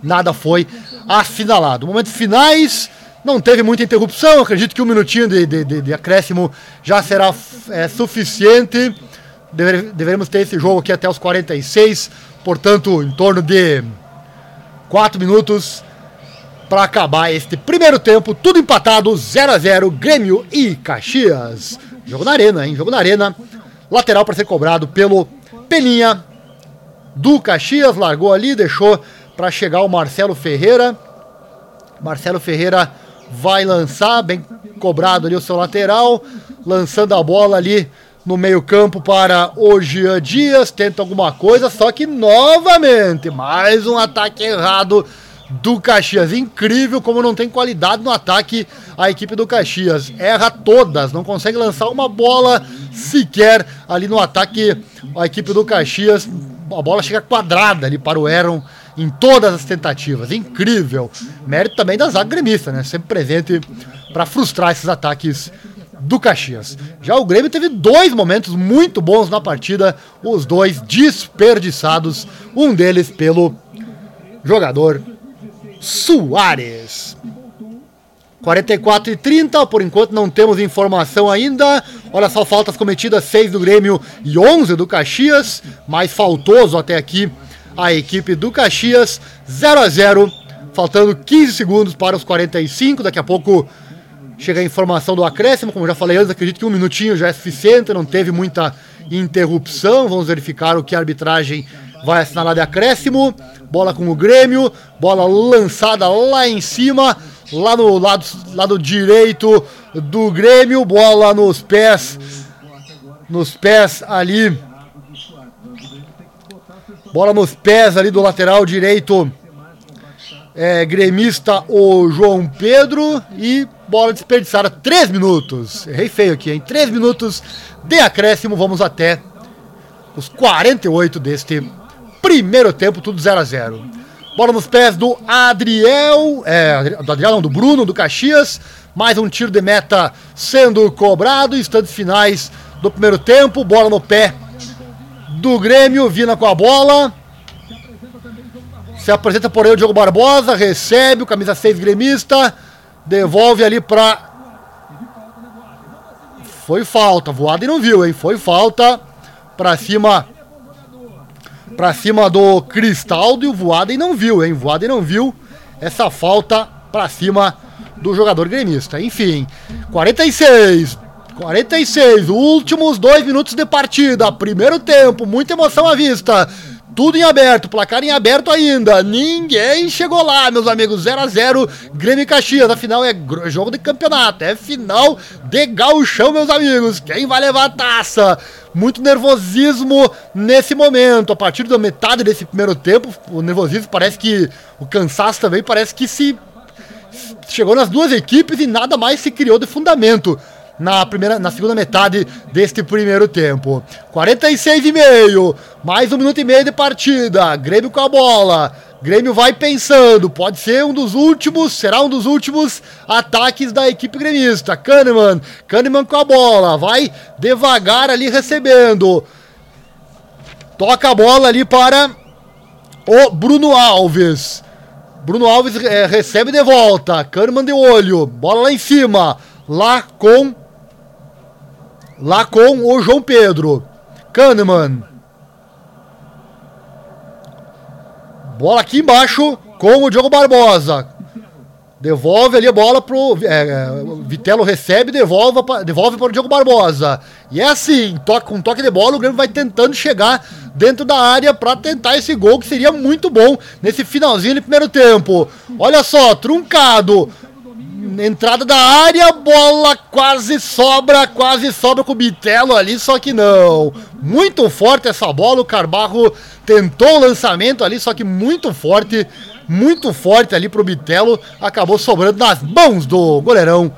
Nada foi assinalado. Momentos finais, não teve muita interrupção. Acredito que um minutinho de, de, de, de acréscimo já será é, suficiente. Deve, deveremos ter esse jogo aqui até os 46, portanto, em torno de 4 minutos para acabar este primeiro tempo, tudo empatado, 0 a 0 Grêmio e Caxias. Jogo na arena, hein? Jogo na arena. Lateral para ser cobrado pelo Peninha do Caxias, largou ali, deixou para chegar o Marcelo Ferreira. Marcelo Ferreira vai lançar, bem cobrado ali o seu lateral, lançando a bola ali no meio-campo para o Jean Dias, tenta alguma coisa, só que novamente, mais um ataque errado do Caxias. Incrível como não tem qualidade no ataque a equipe do Caxias. Erra todas, não consegue lançar uma bola sequer ali no ataque a equipe do Caxias. A bola chega quadrada ali para o Aaron em todas as tentativas. Incrível. Mérito também da zaga gremista, né? Sempre presente para frustrar esses ataques do Caxias. Já o Grêmio teve dois momentos muito bons na partida, os dois desperdiçados, um deles pelo jogador Soares. 44 e 30, por enquanto não temos informação ainda. Olha só, faltas cometidas: 6 do Grêmio e 11 do Caxias. Mais faltoso até aqui a equipe do Caxias. 0 a 0 faltando 15 segundos para os 45. Daqui a pouco chega a informação do acréscimo. Como já falei antes, acredito que um minutinho já é suficiente, não teve muita interrupção. Vamos verificar o que a arbitragem vai assinalar de acréscimo. Bola com o Grêmio, bola lançada lá em cima, lá no lado, lado direito do Grêmio, bola nos pés, nos pés ali. Bola nos pés ali do lateral direito é, gremista o João Pedro e bola desperdiçada. Três minutos. Errei feio aqui, hein? Três minutos de acréscimo. Vamos até os 48 deste primeiro tempo, tudo 0 a 0 Bola nos pés do Adriel, é, do Adriel não, do Bruno, do Caxias. Mais um tiro de meta sendo cobrado. Instantes finais do primeiro tempo. Bola no pé do Grêmio. Vina com a bola. Se apresenta por aí o Diogo Barbosa. Recebe o camisa 6 gremista. Devolve ali pra. Foi falta. Voado e não viu, hein? Foi falta. Pra cima pra cima do Cristaldo e o Voaden não viu, hein? Voaden não viu essa falta pra cima do jogador gremista. Enfim, 46. 46, últimos dois minutos de partida, primeiro tempo, muita emoção à vista tudo em aberto, placar em aberto ainda. Ninguém chegou lá, meus amigos. 0 a 0 Grêmio e Caxias. Afinal, é jogo de campeonato. É final de gauchão, meus amigos. Quem vai levar a taça? Muito nervosismo nesse momento. A partir da metade desse primeiro tempo, o nervosismo parece que. O cansaço também parece que se. Chegou nas duas equipes e nada mais se criou de fundamento na, primeira, na segunda metade deste primeiro tempo. 46 e meio, mais um minuto e meio de partida. Grêmio com a bola. Grêmio vai pensando, pode ser um dos últimos, será um dos últimos ataques da equipe gremista. Kahneman, Kahneman com a bola, vai devagar ali recebendo. Toca a bola ali para o Bruno Alves. Bruno Alves é, recebe de volta. Kahneman de olho. Bola lá em cima. Lá com. Lá com o João Pedro. Kahneman. Bola aqui embaixo com o Diogo Barbosa. Devolve ali a bola pro. É, Vitelo recebe, devolve, devolve para o Diogo Barbosa. E é assim, toque, com toque de bola, o Grêmio vai tentando chegar dentro da área para tentar esse gol, que seria muito bom nesse finalzinho de primeiro tempo. Olha só, truncado. Entrada da área, bola quase sobra, quase sobra com o Bitelo ali, só que não. Muito forte essa bola, o Carbarro tentou o lançamento ali, só que muito forte muito forte ali pro Bitelo, acabou sobrando nas mãos do goleirão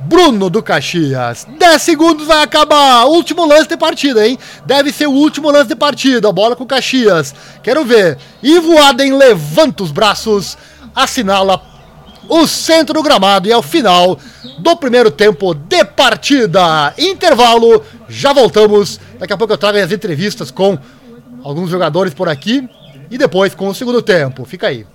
Bruno do Caxias. 10 segundos vai acabar. Último lance de partida, hein? Deve ser o último lance de partida. Bola com o Caxias. Quero ver. Ivo Aden levanta os braços, assinala o centro do gramado e é o final do primeiro tempo de partida. Intervalo. Já voltamos. Daqui a pouco eu trago as entrevistas com alguns jogadores por aqui e depois com o segundo tempo. Fica aí.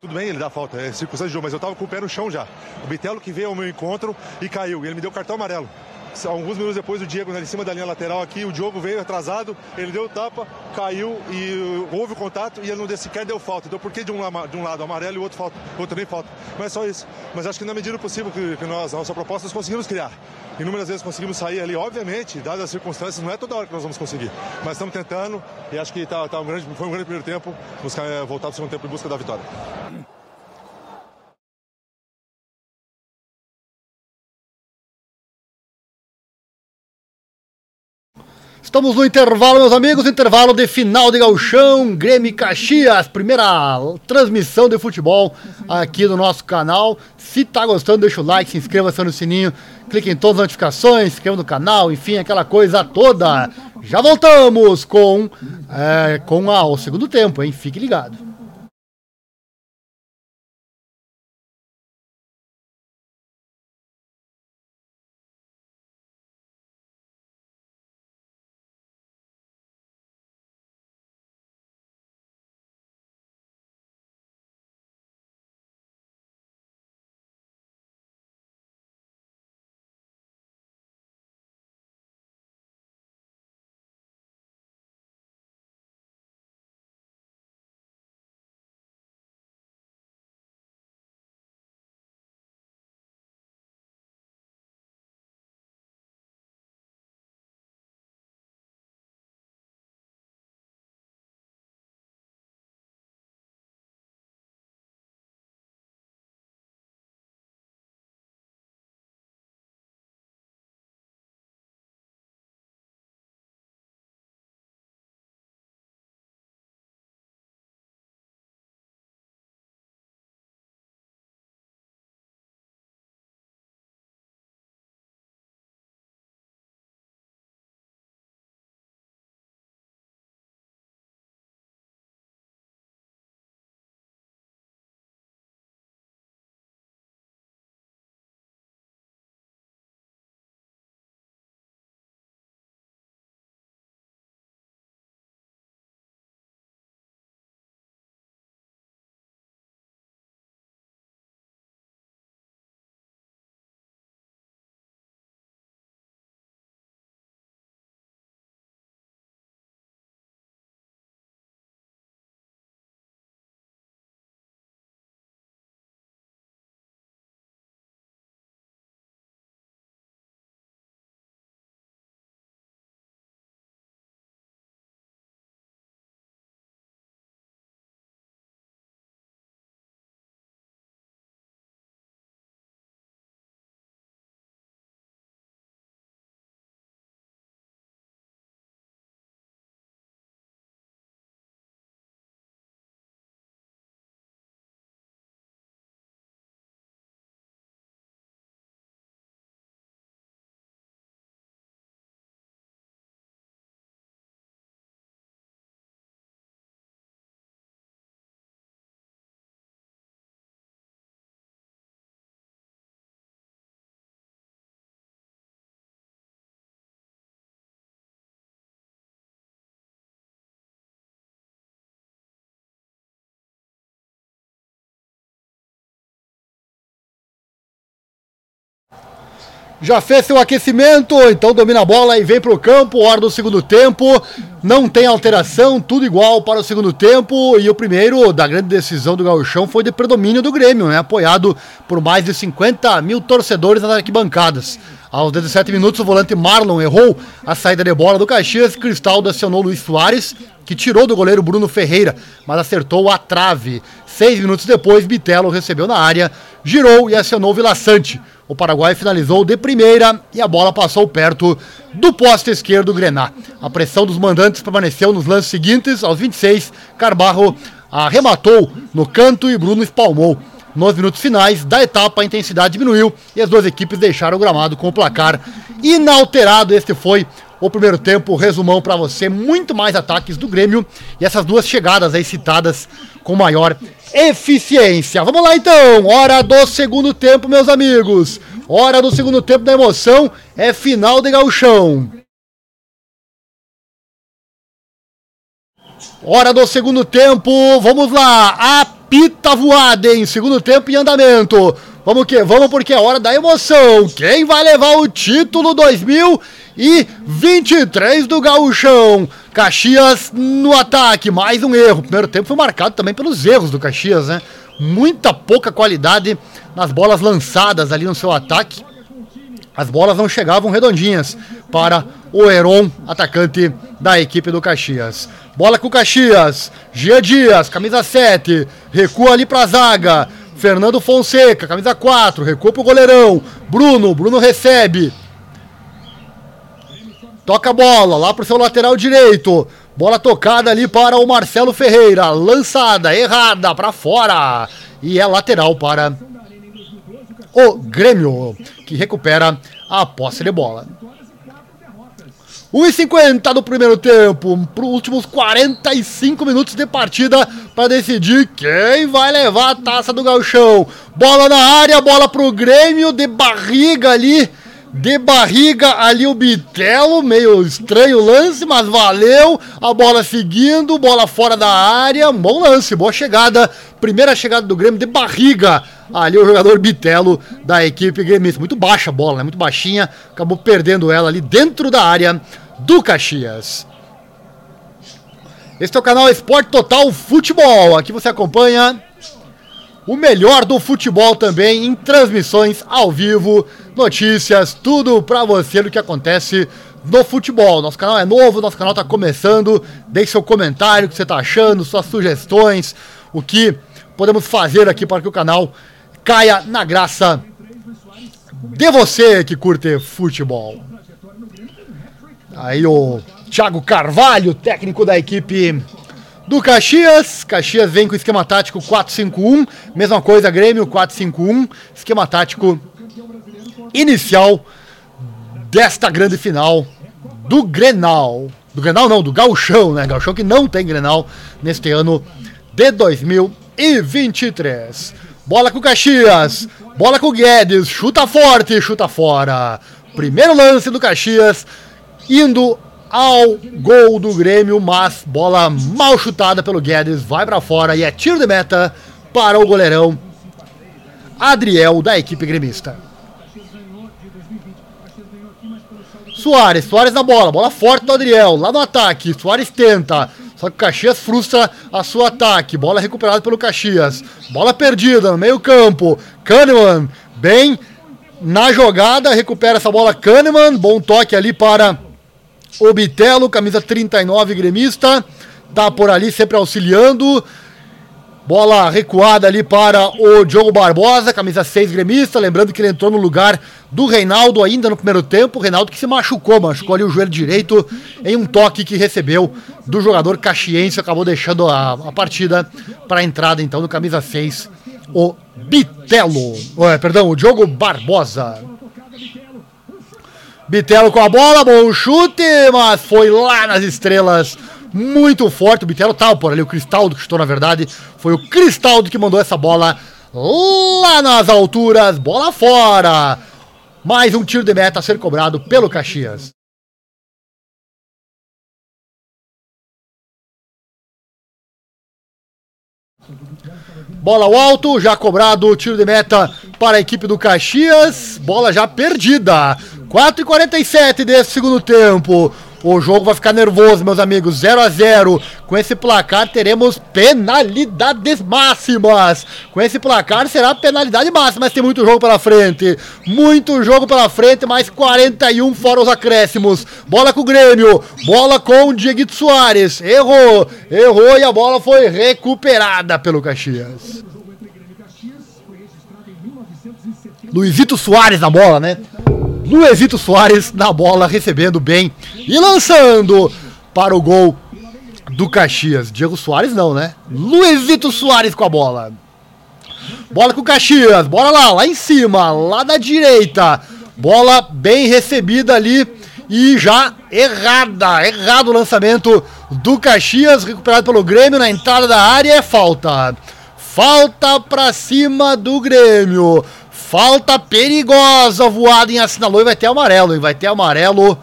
Tudo bem, ele dá falta, é circunstância de jogo, mas eu tava com o pé no chão já. O Bitelo que veio ao meu encontro e caiu, e ele me deu cartão amarelo. Alguns minutos depois, o Diego, né, em cima da linha lateral aqui, o Diogo veio atrasado, ele deu tapa, caiu e houve o contato e ele não sequer deu falta. Então, por que de um, de um lado amarelo e o outro, falta, outro nem falta? Mas é só isso. Mas acho que na medida possível que, que nós, a nossa proposta, nós conseguimos criar. Inúmeras vezes conseguimos sair ali, obviamente, dadas as circunstâncias, não é toda hora que nós vamos conseguir. Mas estamos tentando e acho que tá, tá um grande, foi um grande primeiro tempo, buscar, é, voltar para o segundo tempo em busca da vitória. Estamos no intervalo, meus amigos, intervalo de final de gauchão, Grêmio Caxias, primeira transmissão de futebol aqui no nosso canal. Se tá gostando, deixa o like, se inscreva, acione no sininho, clique em todas as notificações, se inscreva no canal, enfim, aquela coisa toda. Já voltamos com, é, com a, o segundo tempo, hein? Fique ligado. Já fez seu aquecimento, então domina a bola e vem para o campo, hora do segundo tempo. Não tem alteração, tudo igual para o segundo tempo. E o primeiro da grande decisão do Gauchão foi de predomínio do Grêmio, né? Apoiado por mais de 50 mil torcedores nas arquibancadas. Aos 17 minutos, o volante Marlon errou a saída de bola do Caxias. Cristaldo acionou Luiz Soares, que tirou do goleiro Bruno Ferreira, mas acertou a trave. Seis minutos depois, Bitelo recebeu na área, girou e acionou Vila Sante. O Paraguai finalizou de primeira e a bola passou perto do poste esquerdo do Grená. A pressão dos mandantes permaneceu nos lances seguintes. Aos 26, Carbarro arrematou no canto e Bruno espalmou. Nos minutos finais da etapa, a intensidade diminuiu e as duas equipes deixaram o gramado com o placar inalterado. Este foi o primeiro tempo, resumão para você, muito mais ataques do Grêmio e essas duas chegadas aí citadas com maior eficiência. Vamos lá então, hora do segundo tempo, meus amigos. Hora do segundo tempo da emoção, é final de gauchão. Hora do segundo tempo, vamos lá. apita voada em segundo tempo em andamento. Vamos que vamos porque é hora da emoção. Quem vai levar o título 2023 do Gauchão? Caxias no ataque, mais um erro. Primeiro tempo foi marcado também pelos erros do Caxias, né? Muita pouca qualidade nas bolas lançadas ali no seu ataque. As bolas não chegavam redondinhas para o Heron, atacante da equipe do Caxias. Bola com o Caxias, Gia Dias, camisa 7, recua ali para a zaga. Fernando Fonseca, camisa 4, recua pro goleirão. Bruno, Bruno recebe. Toca a bola lá pro seu lateral direito. Bola tocada ali para o Marcelo Ferreira. Lançada, errada, para fora. E é lateral para o Grêmio, que recupera a posse de bola. 1,50 do primeiro tempo, para os últimos 45 minutos de partida para decidir quem vai levar a taça do galchão. Bola na área, bola para o Grêmio, de barriga ali, de barriga ali o Bitelo, meio estranho o lance, mas valeu. A bola seguindo, bola fora da área, bom lance, boa chegada. Primeira chegada do Grêmio de barriga. Ali o jogador Bitelo da equipe gremista. Muito baixa a bola, né? Muito baixinha. Acabou perdendo ela ali dentro da área do Caxias. Este é o canal Esporte Total Futebol. Aqui você acompanha o melhor do futebol também em transmissões ao vivo, notícias, tudo para você do que acontece no futebol. Nosso canal é novo, nosso canal está começando. Deixe seu comentário, o que você está achando, suas sugestões, o que podemos fazer aqui para que o canal caia na graça de você que curte futebol. Aí o Thiago Carvalho, técnico da equipe do Caxias. Caxias vem com esquema tático 4-5-1. Mesma coisa, Grêmio 4-5-1. Esquema tático inicial desta grande final do Grenal. Do Grenal não, do Galchão, né? Galchão que não tem Grenal neste ano de 2023. Bola com o Caxias, bola com o Guedes, chuta forte, chuta fora. Primeiro lance do Caxias, indo ao gol do Grêmio, mas bola mal chutada pelo Guedes, vai para fora e é tiro de meta para o goleirão Adriel da equipe gremista. Soares, Soares na bola, bola forte do Adriel, lá no ataque, Soares tenta, só que o Caxias frustra a seu ataque, bola recuperada pelo Caxias, bola perdida no meio campo, Kahneman, bem na jogada, recupera essa bola Kahneman, bom toque ali para o Bitelo, camisa 39 gremista, tá por ali sempre auxiliando. Bola recuada ali para o Diogo Barbosa, camisa 6 gremista. Lembrando que ele entrou no lugar do Reinaldo ainda no primeiro tempo. Reinaldo que se machucou, machucou ali o joelho direito em um toque que recebeu do jogador caxiense. Acabou deixando a, a partida para a entrada então do camisa 6, o Bitelo. Perdão, o Diogo Barbosa. Bitelo com a bola, bom chute, mas foi lá nas estrelas. Muito forte, o Bitelo tava por ali, o Cristaldo que chutou na verdade. Foi o Cristaldo que mandou essa bola lá nas alturas, bola fora. Mais um tiro de meta a ser cobrado pelo Caxias. Bola ao alto, já cobrado o tiro de meta para a equipe do Caxias. Bola já perdida. 4 e 47 desse segundo tempo. O jogo vai ficar nervoso, meus amigos. 0 a 0 Com esse placar teremos penalidades máximas. Com esse placar será penalidade máxima, mas tem muito jogo pela frente. Muito jogo pela frente, mais 41 fora os acréscimos. Bola com o Grêmio. Bola com o Dieguito Soares. Errou. Errou e a bola foi recuperada pelo Caxias. Luizito Soares na bola, né? Luizito Soares na bola, recebendo bem e lançando para o gol do Caxias. Diego Soares não, né? Luizito Soares com a bola. Bola com o Caxias, bola lá, lá em cima, lá da direita. Bola bem recebida ali e já errada, errado o lançamento do Caxias, recuperado pelo Grêmio na entrada da área, é falta. Falta para cima do Grêmio. Falta perigosa, Voaden assinalou e vai ter amarelo, e vai ter amarelo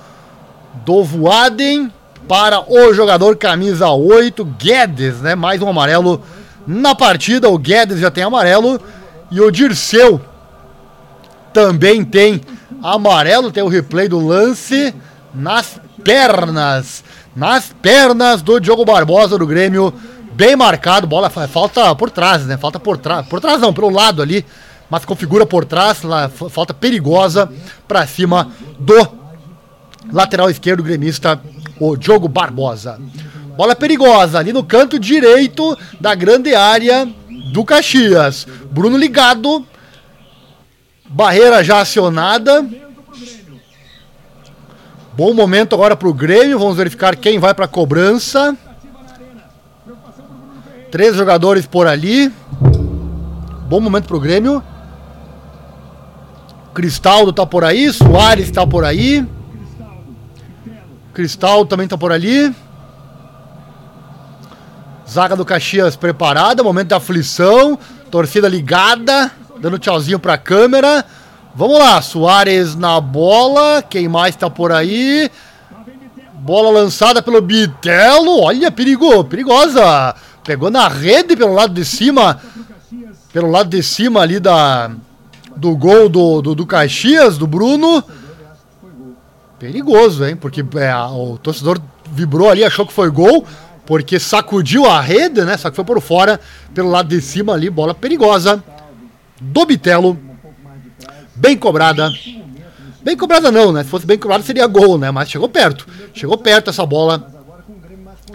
do Voaden para o jogador camisa 8, Guedes, né? Mais um amarelo na partida. O Guedes já tem amarelo e o Dirceu também tem amarelo. Tem o replay do lance nas pernas. Nas pernas do Diogo Barbosa do Grêmio. Bem marcado. Bola falta por trás, né? Falta por trás. Por trás não, pelo lado ali. Mas configura por trás. Falta perigosa para cima do lateral esquerdo gremista, o Diogo Barbosa. Bola perigosa ali no canto direito da grande área do Caxias. Bruno ligado. Barreira já acionada. Bom momento agora para o Grêmio. Vamos verificar quem vai para a cobrança. Três jogadores por ali. Bom momento para o Grêmio. Cristaldo tá por aí. Soares tá por aí. Cristal também tá por ali. Zaga do Caxias preparada, momento da aflição. Torcida ligada, dando tchauzinho pra câmera. Vamos lá, Soares na bola. Quem mais tá por aí? Bola lançada pelo Bitelo. Olha, perigo, perigosa. Pegou na rede pelo lado de cima. Pelo lado de cima ali da do gol do, do, do Caxias, do Bruno. Perigoso, hein? Porque é, o torcedor vibrou ali, achou que foi gol porque sacudiu a rede, né? Só que foi por fora, pelo lado de cima ali, bola perigosa do Bitelo. Bem cobrada. Bem cobrada não, né? Se fosse bem cobrada seria gol, né? Mas chegou perto. Chegou perto essa bola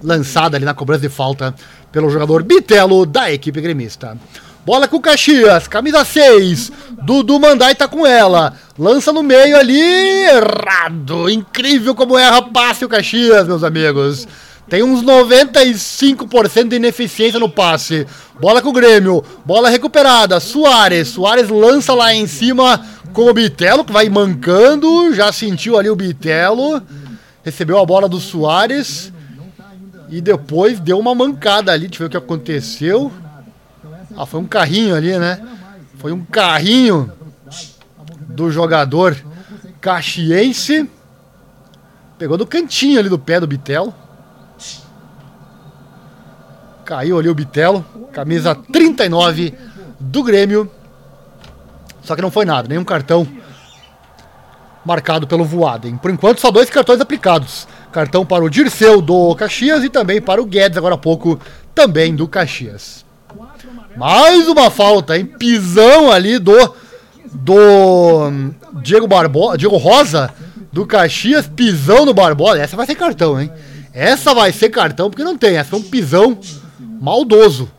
lançada ali na cobrança de falta pelo jogador Bitelo da equipe gremista. Bola com o Caxias, camisa 6. Dudu Mandai tá com ela. Lança no meio ali, errado. Incrível como erra passe o Caxias, meus amigos. Tem uns 95% de ineficiência no passe. Bola com o Grêmio. Bola recuperada. Soares. Soares lança lá em cima com o Bitelo, que vai mancando. Já sentiu ali o Bitelo. Recebeu a bola do Soares. E depois deu uma mancada ali. Deixa eu ver o que aconteceu. Ah, foi um carrinho ali, né? Foi um carrinho do jogador caxiense. Pegou do cantinho ali do pé do Bitelo. Caiu ali o Bitelo, camisa 39 do Grêmio. Só que não foi nada, nenhum cartão marcado pelo Voaden. Por enquanto, só dois cartões aplicados. Cartão para o Dirceu do Caxias e também para o Guedes, agora há pouco, também do Caxias. Mais uma falta, hein? Pisão ali do, do Diego, Barbo, Diego Rosa do Caxias, pisão do Barbosa. Essa vai ser cartão, hein? Essa vai ser cartão, porque não tem. Essa foi um pisão maldoso.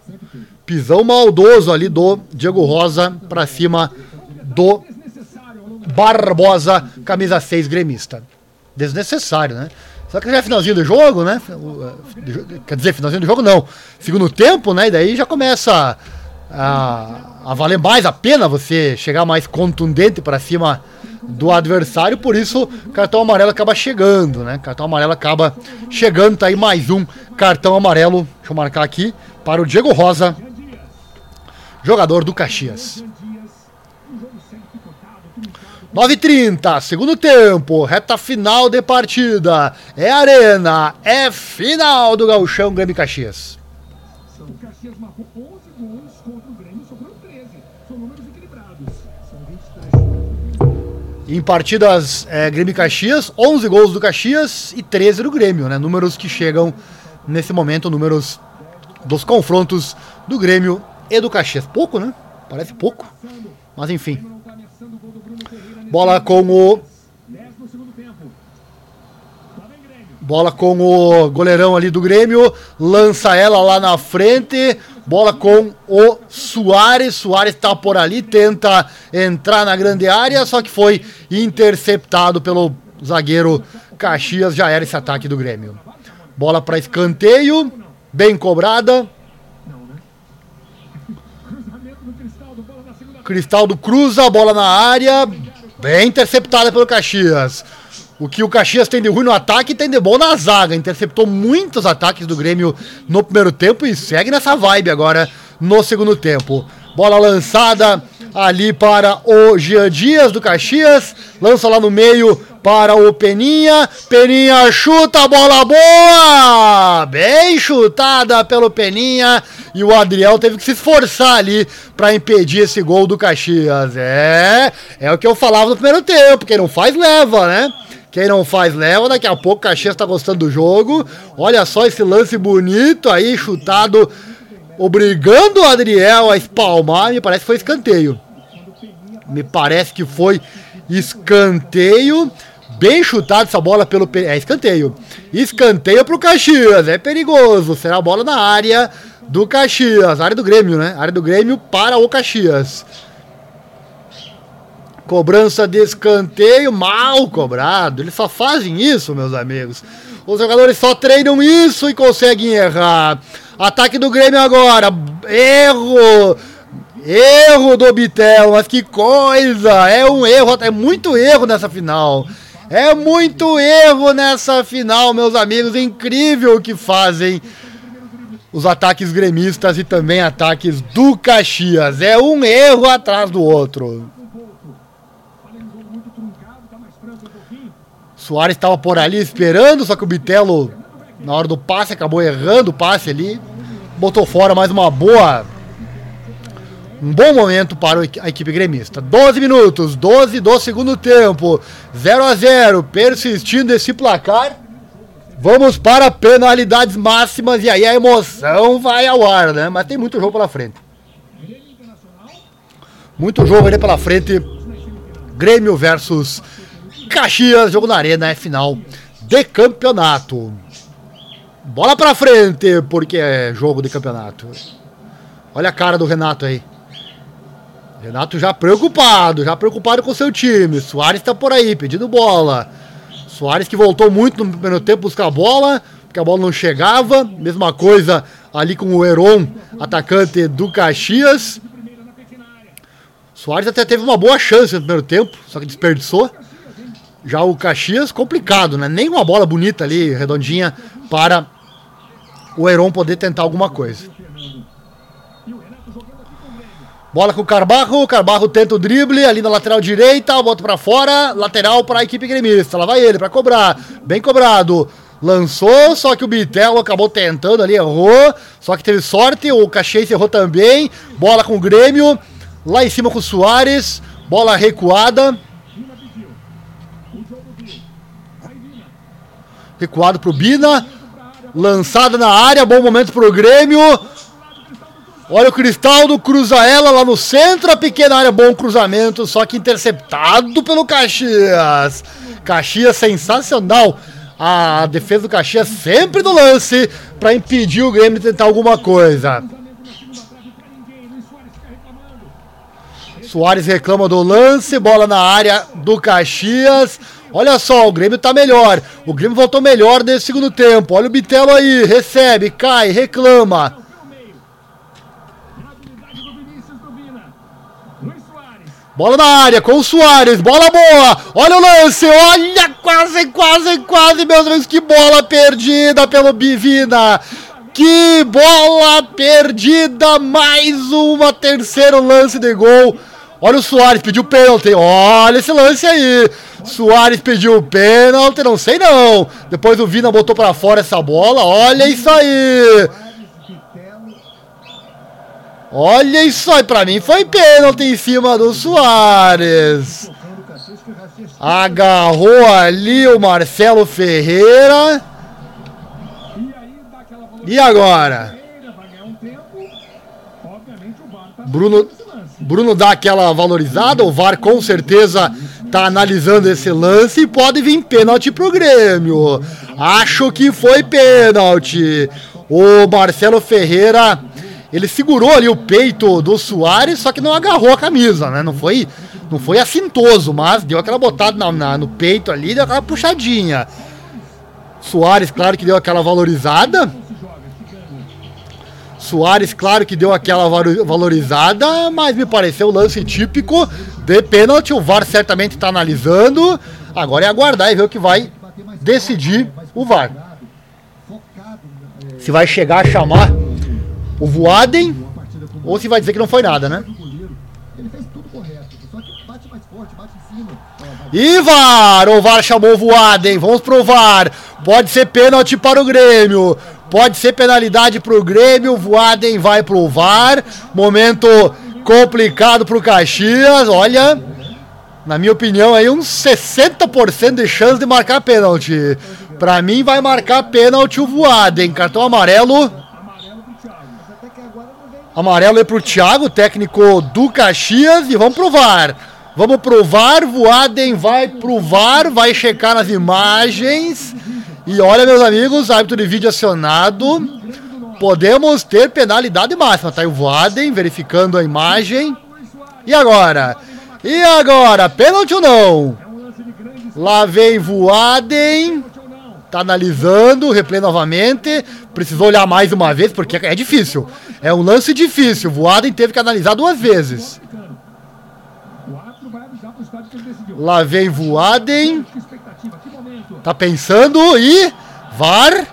Pisão maldoso ali do Diego Rosa para cima do Barbosa, camisa 6 gremista. Desnecessário, né? Só que já é finalzinho do jogo, né? Quer dizer, finalzinho do jogo não. Segundo tempo, né? E daí já começa a, a valer mais a pena você chegar mais contundente para cima do adversário, por isso cartão amarelo acaba chegando, né? Cartão amarelo acaba chegando, tá aí mais um cartão amarelo, deixa eu marcar aqui, para o Diego Rosa, jogador do Caxias. 9h30, segundo tempo, reta final de partida. É arena, é final do Gauchão Grêmio Caxias. O Caxias marcou 11 gols contra o Grêmio, sobrou 13. São números equilibrados. São 23. Em partidas é, Grêmio Caxias, 11 gols do Caxias e 13 do Grêmio, né? Números que chegam nesse momento, números dos confrontos do Grêmio e do Caxias. Pouco, né? Parece pouco, mas enfim. Bola com o Bola com o goleirão ali do Grêmio, lança ela lá na frente. Bola com o Soares. Soares tá por ali, tenta entrar na grande área, só que foi interceptado pelo zagueiro Caxias. Já era esse ataque do Grêmio. Bola para escanteio, bem cobrada. Cristaldo cruza, bola na área, bem interceptada pelo Caxias. O que o Caxias tem de ruim no ataque tem de bom na zaga. Interceptou muitos ataques do Grêmio no primeiro tempo e segue nessa vibe agora no segundo tempo. Bola lançada ali para o Jean Dias do Caxias. Lança lá no meio para o Peninha. Peninha chuta, bola boa! Bem chutada pelo Peninha e o Adriel teve que se esforçar ali para impedir esse gol do Caxias. É, é o que eu falava no primeiro tempo, quem não faz leva, né? Quem não faz leva, daqui a pouco o Caxias tá gostando do jogo. Olha só esse lance bonito aí, chutado, obrigando o Adriel a espalmar, me parece que foi escanteio. Me parece que foi escanteio. Bem chutado essa bola pelo. É escanteio. Escanteio pro Caxias. É perigoso. Será a bola na área do Caxias. Área do Grêmio, né? Área do Grêmio para o Caxias. Cobrança de escanteio, mal cobrado. Eles só fazem isso, meus amigos. Os jogadores só treinam isso e conseguem errar. Ataque do Grêmio agora. Erro. Erro do Bitel, mas que coisa! É um erro, é muito erro nessa final. É muito erro nessa final, meus amigos. Incrível o que fazem os ataques gremistas e também ataques do Caxias. É um erro atrás do outro. Soares estava por ali esperando, só que o Bitelo, na hora do passe, acabou errando o passe ali. Botou fora mais uma boa. Um bom momento para a equipe gremista. 12 minutos, 12 do segundo tempo. 0 a 0 persistindo esse placar. Vamos para penalidades máximas e aí a emoção vai ao ar, né? Mas tem muito jogo pela frente. Muito jogo ali pela frente. Grêmio versus Caxias, jogo na arena, é final de campeonato. Bola pra frente, porque é jogo de campeonato. Olha a cara do Renato aí. Renato já preocupado, já preocupado com seu time. Soares tá por aí, pedindo bola. Soares que voltou muito no primeiro tempo buscar a bola, porque a bola não chegava. Mesma coisa ali com o Heron, atacante do Caxias. Soares até teve uma boa chance no primeiro tempo, só que desperdiçou. Já o Caxias, complicado, né? Nem uma bola bonita ali, redondinha, para o Heron poder tentar alguma coisa. Bola com o Carbarro, Carbarro tenta o drible ali na lateral direita, bota para fora, lateral para a equipe gremista. Lá vai ele para cobrar, bem cobrado. Lançou, só que o Bitelo acabou tentando ali, errou. Só que teve sorte, o Caxias errou também. Bola com o Grêmio, lá em cima com o Soares, bola recuada. Recuado pro Bina. Lançada na área, bom momento pro Grêmio. Olha o Cristaldo, cruza ela lá no centro, a pequena área, bom cruzamento, só que interceptado pelo Caxias. Caxias sensacional. A defesa do Caxias sempre no lance para impedir o Grêmio de tentar alguma coisa. Soares reclama do lance, bola na área do Caxias. Olha só, o Grêmio tá melhor. O Grêmio voltou melhor nesse segundo tempo. Olha o Bitelo aí, recebe, cai, reclama. Bola na área com o Soares, bola boa. Olha o lance, olha quase, quase, quase, meus amigos, que bola perdida pelo Bivina. Que bola perdida, mais uma terceiro lance de gol. Olha o Soares, pediu pênalti. Olha esse lance aí. Soares pediu pênalti, não sei não. Depois o Vina botou para fora essa bola. Olha isso aí. Olha isso aí, pra mim foi pênalti em cima do Soares. Agarrou ali o Marcelo Ferreira. E agora? Bruno, Bruno dá aquela valorizada, o VAR com certeza tá analisando esse lance e pode vir pênalti pro Grêmio. Acho que foi pênalti. O Marcelo Ferreira, ele segurou ali o peito do Soares, só que não agarrou a camisa, né? Não foi, não foi assintoso, mas deu aquela botada na, na, no peito ali, deu aquela puxadinha. Soares, claro que deu aquela valorizada. Soares, claro que deu aquela valorizada, mas me pareceu um lance típico de pênalti. O VAR certamente está analisando. Agora é aguardar e ver o que vai decidir o VAR. Se vai chegar a chamar o Voaden ou se vai dizer que não foi nada, né? E VAR! O VAR chamou o Voaden. Vamos provar. Pode ser pênalti para o Grêmio. Pode ser penalidade pro Grêmio, Voaden vai pro VAR. Momento complicado pro Caxias. Olha, na minha opinião, aí uns 60% de chance de marcar pênalti. Pra mim vai marcar pênalti o Voaden. Cartão amarelo. Amarelo é pro Thiago, técnico do Caxias, e vamos provar. Vamos provar, Voaden vai provar, vai checar nas imagens. E olha, meus amigos, árbitro de vídeo acionado. Podemos ter penalidade máxima, tá? O Voaden verificando a imagem. E agora? E agora? Pênalti ou não? Lá vem Voaden. Tá analisando, replay novamente. Precisou olhar mais uma vez, porque é difícil. É um lance difícil. Voaden teve que analisar duas vezes. Lá vem Voaden. Tá pensando e. VAR.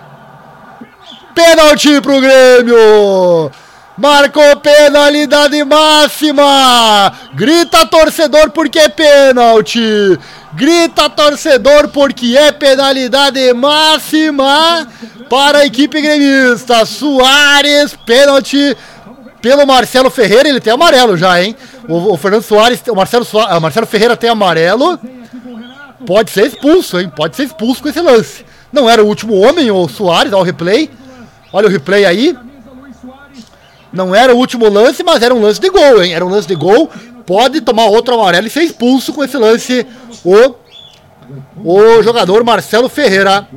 Pênalti pro Grêmio! Marcou penalidade máxima! Grita torcedor porque é pênalti! Grita torcedor porque é penalidade máxima para a equipe gremista. Soares, pênalti pelo Marcelo Ferreira, ele tem amarelo já, hein? O, o Fernando Soares, o Marcelo, Soares, o Marcelo Ferreira tem amarelo. Pode ser expulso, hein? Pode ser expulso com esse lance. Não era o último homem, o Soares, olha o replay. Olha o replay aí. Não era o último lance, mas era um lance de gol, hein? Era um lance de gol. Pode tomar outro amarelo e ser expulso com esse lance o, o jogador Marcelo Ferreira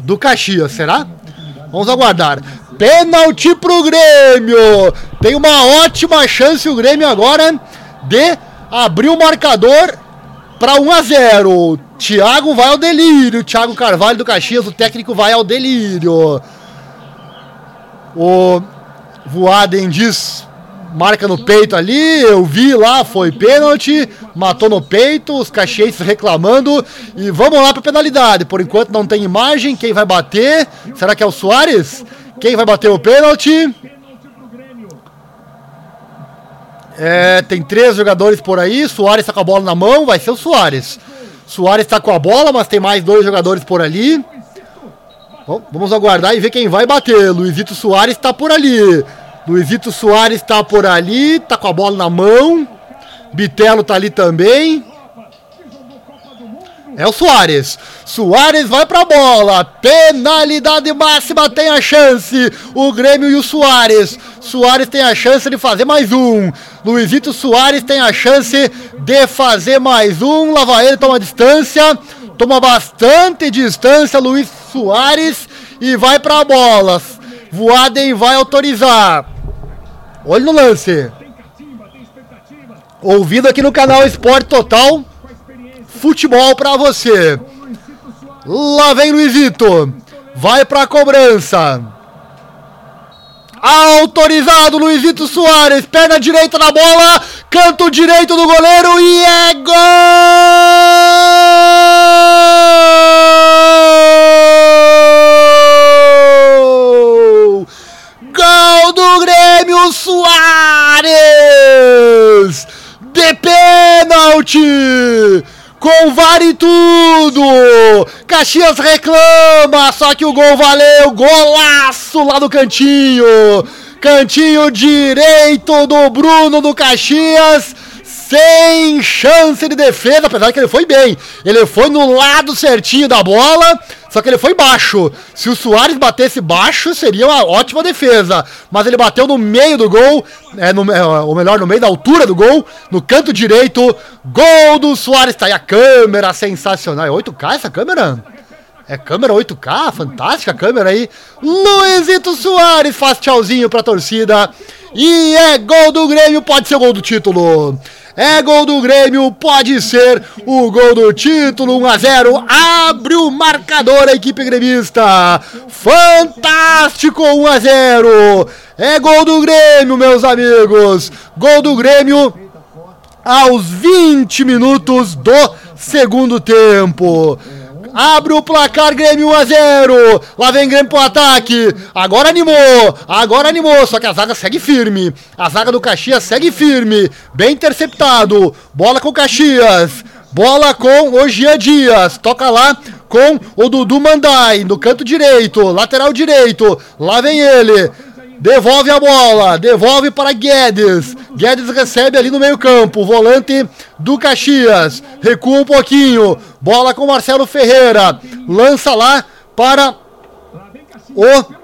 do Caxias, será? Vamos aguardar. Pênalti pro Grêmio. Tem uma ótima chance o Grêmio agora de abrir o marcador para 1 a 0. Thiago vai ao delírio. Thiago Carvalho do Caxias, o técnico vai ao delírio. O Voaden diz marca no peito ali, eu vi lá, foi pênalti, matou no peito, os caxienses reclamando e vamos lá para penalidade. Por enquanto não tem imagem, quem vai bater? Será que é o Soares? Quem vai bater o pênalti? É, tem três jogadores por aí. Soares está com a bola na mão, vai ser o Soares. Soares está com a bola, mas tem mais dois jogadores por ali. Vamos aguardar e ver quem vai bater. Luizito Soares está por ali. Luizito Soares está por ali, está com a bola na mão. Bitelo está ali também. É o Soares. Soares vai pra bola. Penalidade máxima tem a chance. O Grêmio e o Soares. Soares tem a chance de fazer mais um. Luizito Soares tem a chance de fazer mais um. Lavaeiro toma distância. Toma bastante distância. Luiz Soares. E vai pra bola. Voaden vai autorizar. Olha no lance. Ouvido aqui no canal Esporte Total futebol para você. Lá vem Luizito. Vai para a cobrança. Autorizado Luizito Soares, perna direita na bola, canto direito do goleiro e é! Gol 3! De pênalti! Com vale tudo! Caxias reclama, só que o gol valeu! Golaço lá do cantinho! Cantinho direito do Bruno do Caxias! Sem chance de defesa, apesar que ele foi bem. Ele foi no lado certinho da bola, só que ele foi baixo. Se o Soares batesse baixo, seria uma ótima defesa. Mas ele bateu no meio do gol, é, no, é, ou melhor, no meio da altura do gol, no canto direito. Gol do Soares. Tá aí a câmera sensacional. É 8K essa câmera? É câmera 8K, fantástica câmera aí. Luizito Soares faz tchauzinho pra torcida. E é gol do Grêmio, pode ser gol do título. É gol do Grêmio, pode ser o gol do título, 1 a 0. Abre o marcador a equipe gremista. Fantástico, 1 a 0. É gol do Grêmio, meus amigos. Gol do Grêmio aos 20 minutos do segundo tempo. Abre o placar, Grêmio 1 a 0. Lá vem Grêmio pro ataque. Agora animou. Agora animou. Só que a zaga segue firme. A zaga do Caxias segue firme. Bem interceptado. Bola com o Caxias. Bola com o Gia Dias. Toca lá com o Dudu Mandai no canto direito, lateral direito. Lá vem ele. Devolve a bola, devolve para Guedes. Guedes recebe ali no meio-campo. Volante do Caxias. Recua um pouquinho. Bola com Marcelo Ferreira. Lança lá para o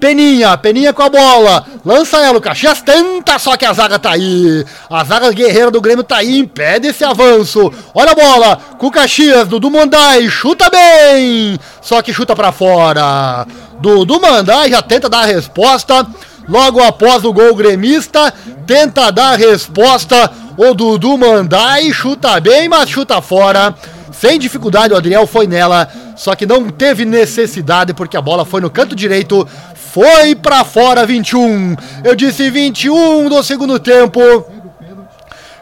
Peninha, Peninha com a bola. Lança ela, o Caxias tenta, só que a zaga tá aí. A zaga guerreira do Grêmio tá aí, impede esse avanço. Olha a bola, com o Caxias, Dudu Mandai, chuta bem. Só que chuta para fora. Dudu Mandai já tenta dar a resposta. Logo após o gol gremista, tenta dar a resposta. O Dudu Mandai chuta bem, mas chuta fora. Sem dificuldade, o Adriel foi nela, só que não teve necessidade porque a bola foi no canto direito, foi para fora 21. Eu disse 21 do segundo tempo.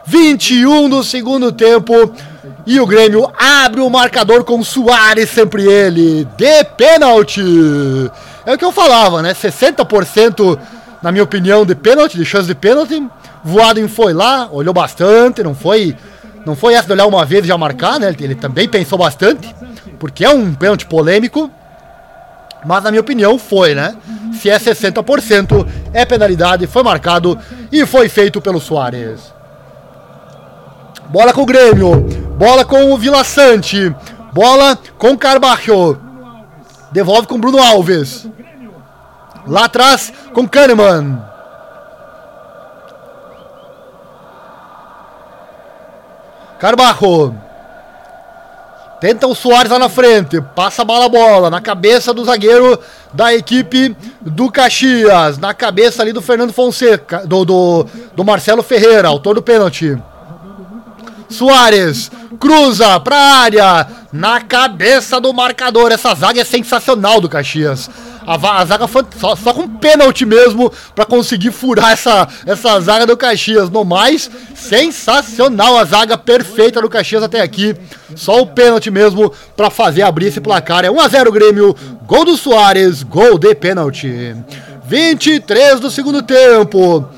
21 do segundo tempo. E o Grêmio abre o marcador com Soares, sempre ele, de pênalti. É o que eu falava, né? 60%, na minha opinião, de pênalti, de chance de pênalti. Voaden foi lá, olhou bastante, não foi não foi essa de olhar uma vez e já marcar, né? Ele também pensou bastante, porque é um pênalti polêmico. Mas na minha opinião foi, né? Se é 60%, é penalidade, foi marcado e foi feito pelo Soares. Bola com o Grêmio, bola com o Vila Sante, bola com o Carbacho. Devolve com o Bruno Alves. Lá atrás com Kahneman. Carbajo. Tenta o Soares lá na frente. Passa a bala bola na cabeça do zagueiro da equipe do Caxias. Na cabeça ali do Fernando Fonseca. Do, do, do Marcelo Ferreira, autor do pênalti. Soares cruza para a área. Na cabeça do marcador. Essa zaga é sensacional do Caxias. A, a zaga foi só, só com pênalti mesmo para conseguir furar essa, essa zaga do Caxias. No mais, sensacional a zaga perfeita do Caxias até aqui. Só o pênalti mesmo para fazer abrir esse placar. É 1 a 0 Grêmio. Gol do Soares, gol de pênalti. 23 do segundo tempo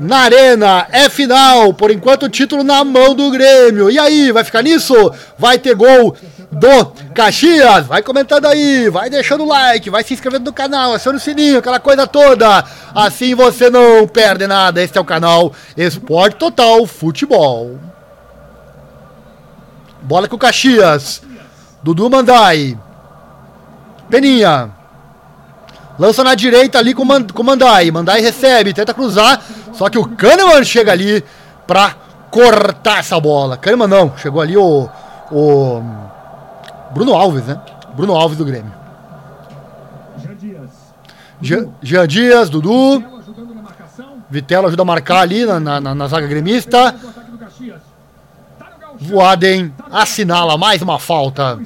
na Arena. É final. Por enquanto, o título na mão do Grêmio. E aí, vai ficar nisso? Vai ter gol do Caxias? Vai comentando aí, vai deixando o like, vai se inscrevendo no canal, aciona o sininho, aquela coisa toda. Assim você não perde nada. Este é o canal Esporte Total Futebol. Bola com o Caxias. Dudu Mandai. Peninha. Lança na direita ali com o Mandai. Mandai recebe, tenta cruzar. Só que o Kahneman chega ali pra cortar essa bola. Kahneman não, chegou ali o, o Bruno Alves, né? Bruno Alves do Grêmio. Jean, Jean Dias, Dudu. Vitelo ajuda a marcar ali na, na, na zaga gremista. Voaden assinala mais uma falta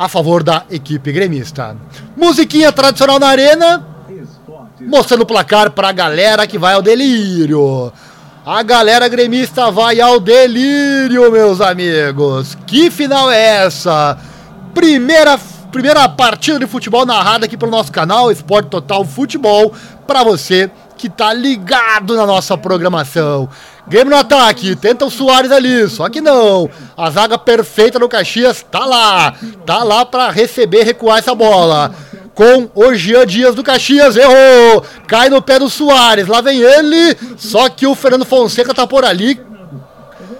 a favor da equipe gremista. Musiquinha tradicional na arena, mostrando o placar para a galera que vai ao delírio. A galera gremista vai ao delírio, meus amigos. Que final é essa? Primeira, primeira partida de futebol narrada aqui pelo nosso canal Esporte Total Futebol para você que tá ligado na nossa programação. Grêmio no ataque, tenta o Soares ali, só que não. A zaga perfeita do Caxias tá lá. Tá lá para receber, recuar essa bola. Com o Jean Dias do Caxias, errou. Cai no pé do Soares, lá vem ele. Só que o Fernando Fonseca tá por ali,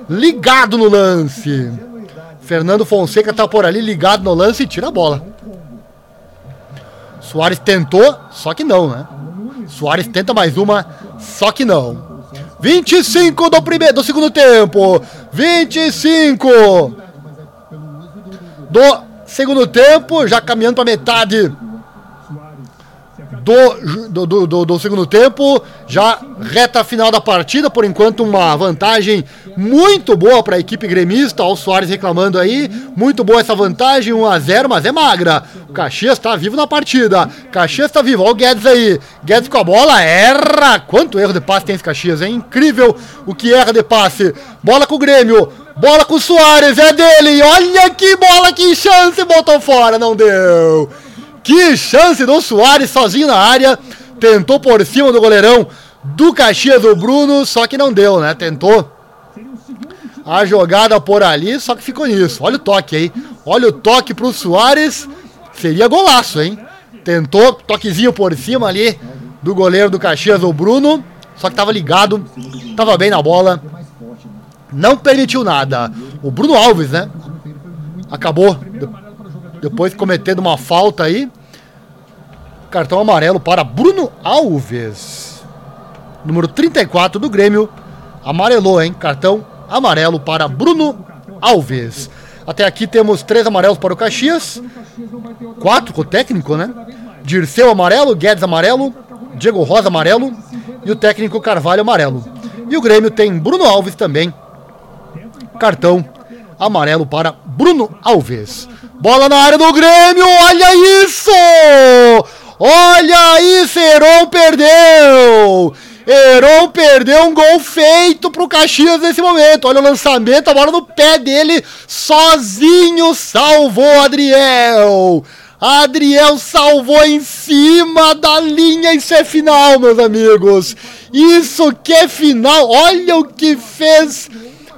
ligado no lance. Fernando Fonseca tá por ali ligado no lance e tira a bola. Soares tentou, só que não, né? Soares tenta mais uma, só que não. 25 do primeiro do segundo tempo. 25 do segundo tempo, já caminhando para metade do, do, do, do, segundo tempo, já reta final da partida, por enquanto uma vantagem muito boa para a equipe gremista, o Soares reclamando aí, muito boa essa vantagem, 1 a 0 mas é magra, o Caxias está vivo na partida, Caxias está vivo, olha o Guedes aí, Guedes com a bola, erra, quanto erro de passe tem esse Caxias, é incrível o que erra de passe, bola com o Grêmio, bola com o Soares, é dele, olha que bola, que chance, botou fora, não deu... Que chance do Soares sozinho na área. Tentou por cima do goleirão do Caxias do Bruno, só que não deu, né? Tentou a jogada por ali, só que ficou nisso. Olha o toque aí. Olha o toque pro Soares. Seria golaço, hein? Tentou, toquezinho por cima ali do goleiro do Caxias, o Bruno. Só que tava ligado, tava bem na bola. Não permitiu nada. O Bruno Alves, né? Acabou depois cometendo uma falta aí. Cartão amarelo para Bruno Alves. Número 34 do Grêmio. Amarelou, hein? Cartão amarelo para Bruno Alves. Até aqui temos três amarelos para o Caxias. Quatro com o técnico, né? Dirceu amarelo, Guedes amarelo, Diego Rosa amarelo e o técnico Carvalho amarelo. E o Grêmio tem Bruno Alves também. Cartão amarelo para Bruno Alves. Bola na área do Grêmio, olha isso! Olha isso, Heron perdeu! Heron perdeu um gol feito pro Caxias nesse momento. Olha o lançamento, a bola no pé dele, sozinho salvou Adriel. Adriel salvou em cima da linha. Isso é final, meus amigos. Isso que é final. Olha o que fez.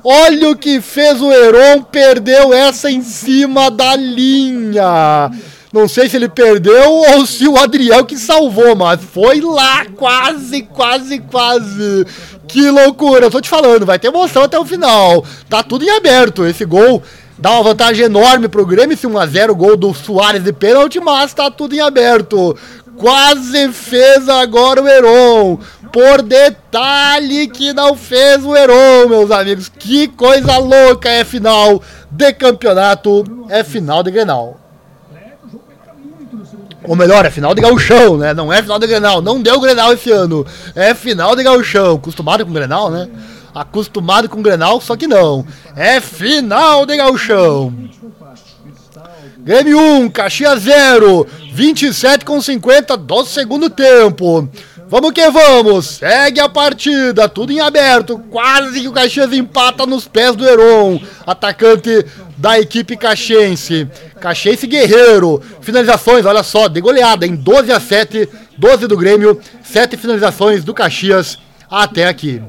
Olha o que fez o Heron. Perdeu essa em cima da linha. Não sei se ele perdeu ou se o Adriel que salvou, mas foi lá, quase, quase, quase. Que loucura, eu tô te falando, vai ter emoção até o final. Tá tudo em aberto. Esse gol dá uma vantagem enorme pro Grêmio, esse 1x0 gol do Soares de pênalti, mas tá tudo em aberto. Quase fez agora o Heron. Por detalhe que não fez o Heron, meus amigos. Que coisa louca é final de campeonato, é final de Grenal. Ou melhor, é final de gauchão, né? Não é final de Grenal. Não deu Grenal esse ano. É final de gauchão. Acostumado com Grenal, né? Acostumado com Grenal, só que não. É final de gauchão. Grêmio 1, Caxias 0. 27 com 50 do segundo tempo. Vamos que vamos, segue a partida, tudo em aberto, quase que o Caxias empata nos pés do Heron, atacante da equipe caxiense. Caxiense Guerreiro, finalizações, olha só, de goleada em 12 a 7, 12 do Grêmio, 7 finalizações do Caxias até aqui.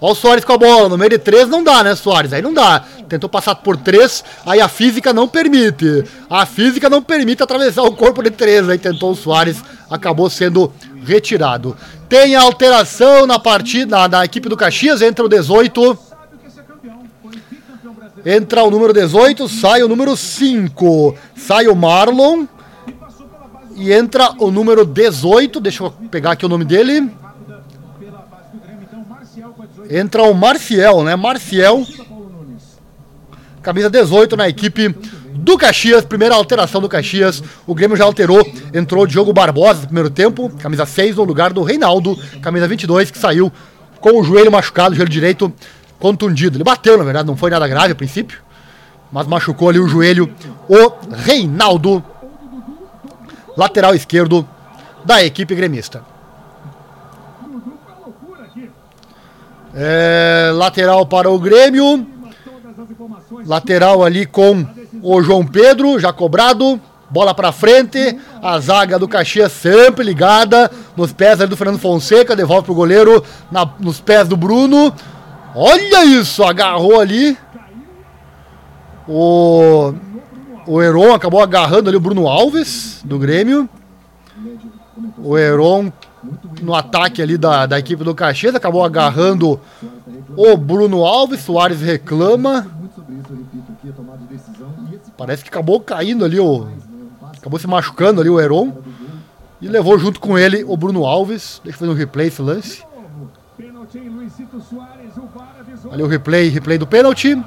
Olha o Soares com a bola, no meio de três não dá, né, Soares? Aí não dá. Tentou passar por três, aí a física não permite. A física não permite atravessar o corpo de três. Aí tentou o Soares, acabou sendo retirado. Tem alteração na partida, na equipe do Caxias, entra o 18. Entra o número 18, sai o número 5. Sai o Marlon. E entra o número 18. Deixa eu pegar aqui o nome dele. Entra o Marciel, né? Marciel. Camisa 18 na equipe do Caxias. Primeira alteração do Caxias. O Grêmio já alterou. Entrou o Diogo Barbosa no primeiro tempo. Camisa 6 no lugar do Reinaldo. Camisa 22 que saiu com o joelho machucado, o joelho direito contundido. Ele bateu, na verdade, não foi nada grave a princípio. Mas machucou ali o joelho. O Reinaldo. Lateral esquerdo da equipe gremista. É, lateral para o Grêmio. Lateral ali com o João Pedro, já cobrado. Bola para frente. A zaga do Caxias sempre ligada. Nos pés do Fernando Fonseca. Devolve pro goleiro. Na, nos pés do Bruno. Olha isso! Agarrou ali. O, o Heron acabou agarrando ali o Bruno Alves do Grêmio. O Heron no ataque ali da, da equipe do Caxias, acabou agarrando o Bruno Alves, Soares reclama. Parece que acabou caindo ali o. Acabou se machucando ali o Heron. E levou junto com ele o Bruno Alves. Deixa eu ver no replay esse lance. Ali o replay, replay do pênalti.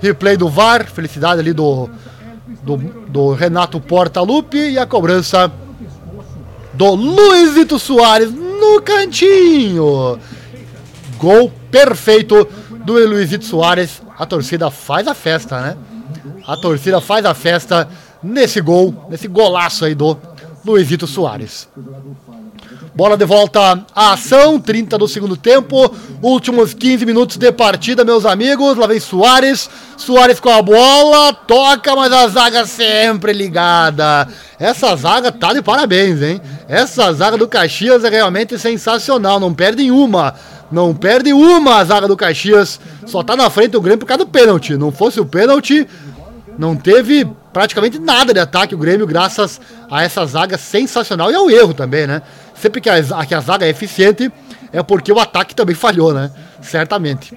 Replay do VAR. Felicidade ali do, do, do Renato Portaluppi. E a cobrança do Luizito Soares no cantinho. Gol perfeito do Luizito Soares. A torcida faz a festa, né? A torcida faz a festa nesse gol, nesse golaço aí do Luizito Soares. Bola de volta à ação, 30 do segundo tempo, últimos 15 minutos de partida, meus amigos. Lá vem Soares, Soares com a bola, toca, mas a zaga sempre ligada. Essa zaga tá de parabéns, hein? Essa zaga do Caxias é realmente sensacional, não perde uma. Não perde uma a zaga do Caxias. Só tá na frente o Grêmio por causa do pênalti. Não fosse o pênalti, não teve praticamente nada de ataque o Grêmio, graças a essa zaga sensacional e ao erro também, né? Sempre que a, que a zaga é eficiente, é porque o ataque também falhou, né? Certamente.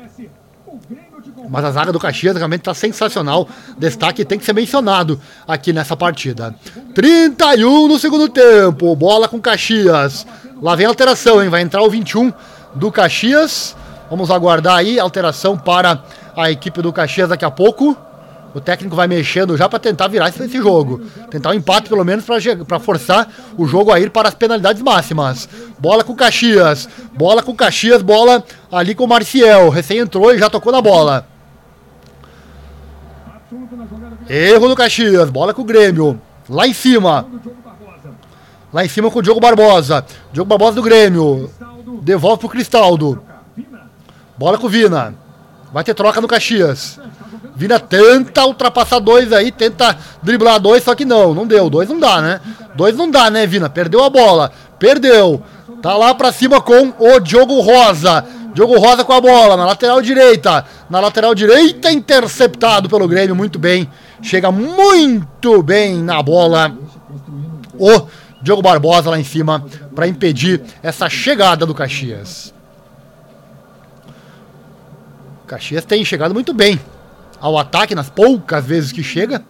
Mas a zaga do Caxias realmente está sensacional. Destaque tem que ser mencionado aqui nessa partida. 31 no segundo tempo. Bola com Caxias. Lá vem a alteração, hein? Vai entrar o 21 do Caxias. Vamos aguardar aí a alteração para a equipe do Caxias daqui a pouco. O técnico vai mexendo já para tentar virar esse, jogo. Tentar um empate, pelo menos, para forçar o jogo a ir para as penalidades máximas. Bola com Caxias. Bola com Caxias, bola ali com o Marciel. Recém entrou e já tocou na bola. Erro do Caxias. Bola com o Grêmio. Lá em cima. Lá em cima com o Diogo Barbosa. Diogo Barbosa do Grêmio. Devolve pro Cristaldo. Bola com o Vina. Vai ter troca no Caxias. Vina tenta ultrapassar dois aí, tenta driblar dois, só que não, não deu. Dois não dá, né? Dois não dá, né, Vina? Perdeu a bola. Perdeu. Tá lá pra cima com o Diogo Rosa. Diogo Rosa com a bola na lateral direita. Na lateral direita, interceptado pelo Grêmio, muito bem. Chega muito bem na bola. O Diogo Barbosa lá em cima para impedir essa chegada do Caxias. Caxias tem chegado muito bem ao ataque nas poucas vezes que chega,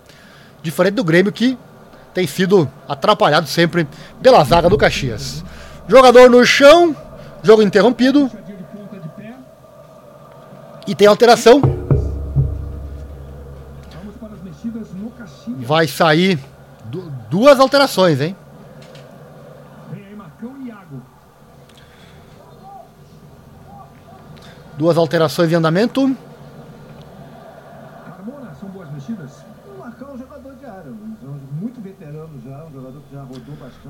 diferente do Grêmio que tem sido atrapalhado sempre pela zaga do Caxias. Jogador no chão, jogo interrompido. E tem alteração. Vai sair duas alterações, hein? Duas alterações em andamento.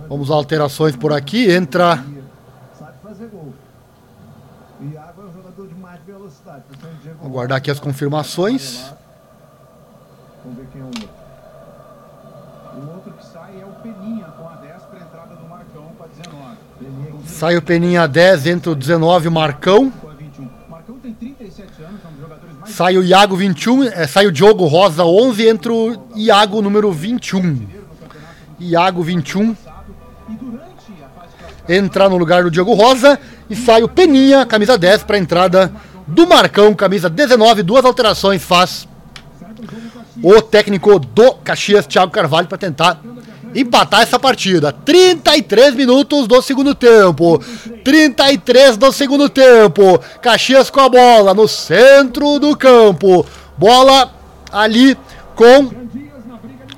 Vamos a alterações por aqui. Entra. Vou guardar aqui as confirmações. Vamos ver quem é o outro. O outro que sai é o Peninha com a 10 para entrada do Marcão para 19. Sai o Peninha 10, entra o 19, o Marcão. Marcão tem 37 anos, é um. Sai o Iago 21, é, sai o Diogo Rosa 11, entra o Iago número 21. Iago 21 entrar no lugar do Diogo Rosa e sai o Peninha, camisa 10, para a entrada do Marcão, camisa 19. Duas alterações faz o técnico do Caxias, Thiago Carvalho, para tentar empatar essa partida. 33 minutos do segundo tempo. 33 do segundo tempo. Caxias com a bola no centro do campo. Bola ali com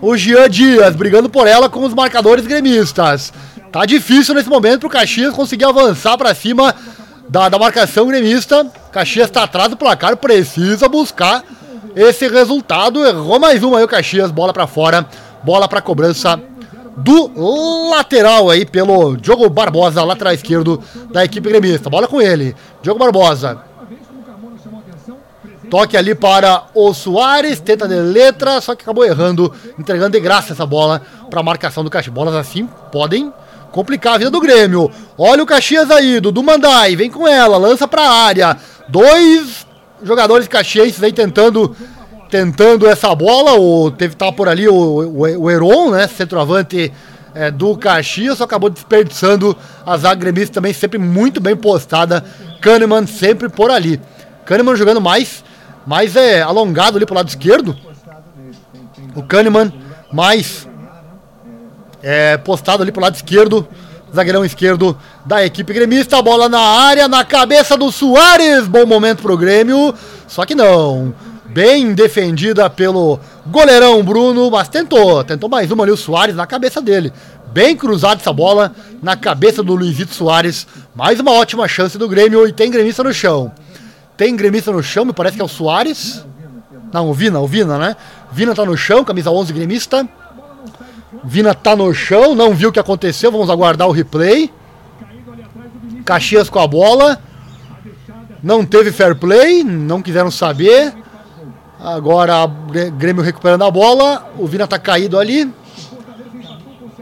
o Jean Dias, brigando por ela com os marcadores gremistas. Tá difícil nesse momento pro Caxias conseguir avançar para cima da, da marcação gremista. Caxias tá atrás do placar, precisa buscar esse resultado. Errou mais uma aí o Caxias, bola para fora, bola para cobrança do lateral aí pelo Diogo Barbosa, lateral esquerdo da equipe gremista. Bola com ele, Diogo Barbosa. Toque ali para o Soares, tenta de letra, só que acabou errando, entregando de graça essa bola para a marcação do Caxias. Bolas assim podem complicar a vida do Grêmio. Olha o Caxias aí, do Mandai, vem com ela, lança para a área. Dois jogadores caxienses aí tentando tentando essa bola, o teve tá por ali o, o, o Heron, né, centroavante é, do Caxias, só acabou desperdiçando a zaga gremista também sempre muito bem postada. Kahneman sempre por ali. Kahneman jogando mais mais é alongado ali pro lado esquerdo. O Kahneman mais é, postado ali pro lado esquerdo, zagueirão esquerdo da equipe gremista. Bola na área, na cabeça do Soares. Bom momento pro Grêmio, só que não. Bem defendida pelo goleirão Bruno, mas tentou, tentou mais uma ali o Soares na cabeça dele. Bem cruzada essa bola na cabeça do Luizito Soares. Mais uma ótima chance do Grêmio e tem gremista no chão. Tem gremista no chão, me parece que é o Soares. Não, o Vina, o Vina, né? Vina tá no chão, camisa 11 gremista. Vina tá no chão, não viu o que aconteceu, vamos aguardar o replay. Caxias com a bola. Não teve fair play, não quiseram saber. Agora Grêmio recuperando a bola. O Vina tá caído ali.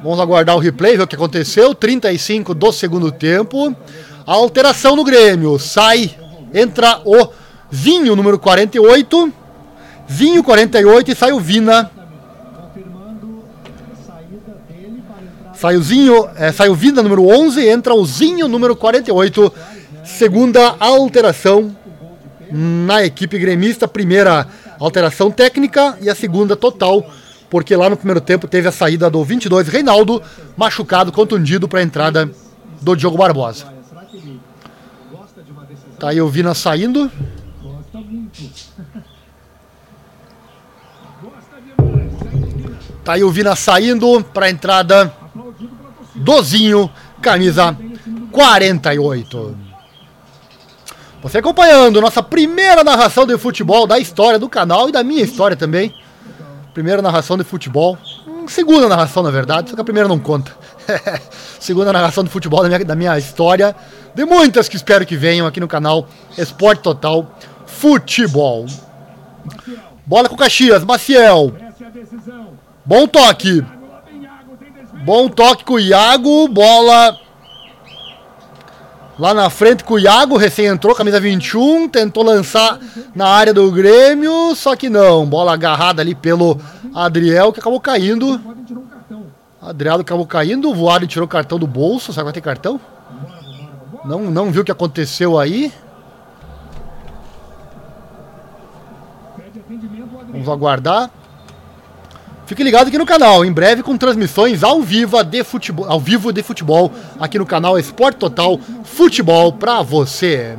Vamos aguardar o replay, ver o que aconteceu. 35 do segundo tempo. A alteração no Grêmio. Sai, entra o Zinho, número 48. Zinho 48 e sai o Vina. Sai o Zinho, é, sai o Vina número 11, entra o Zinho número 48. Segunda alteração na equipe gremista. Primeira alteração técnica e a segunda total porque lá no primeiro tempo teve a saída do 22 Reinaldo, machucado, contundido para a entrada do Diogo Barbosa. Tá aí o Vina saindo. Tá aí o Vina saindo para a entrada Dozinho, camisa 48. Você acompanhando nossa primeira narração de futebol da história do canal e da minha história também. Primeira narração de futebol. Segunda narração, na verdade, só que a primeira não conta. <laughs> Segunda narração de futebol da minha, da minha história. De muitas que espero que venham aqui no canal Esporte Total Futebol. Bola com Caxias, Maciel. Bom toque. Bom toque com o Iago. Bola Lá na frente com o Iago, recém entrou, camisa 21, tentou lançar na área do Grêmio, só que não. Bola agarrada ali pelo Adriel, que acabou caindo. Adriel acabou caindo, o Voado tirou o cartão do bolso, será que vai ter cartão? Não, não viu o que aconteceu aí. Vamos aguardar. Fique ligado aqui no canal, em breve com transmissões ao vivo de futebol, ao vivo de futebol aqui no canal Esporte Total Futebol para você.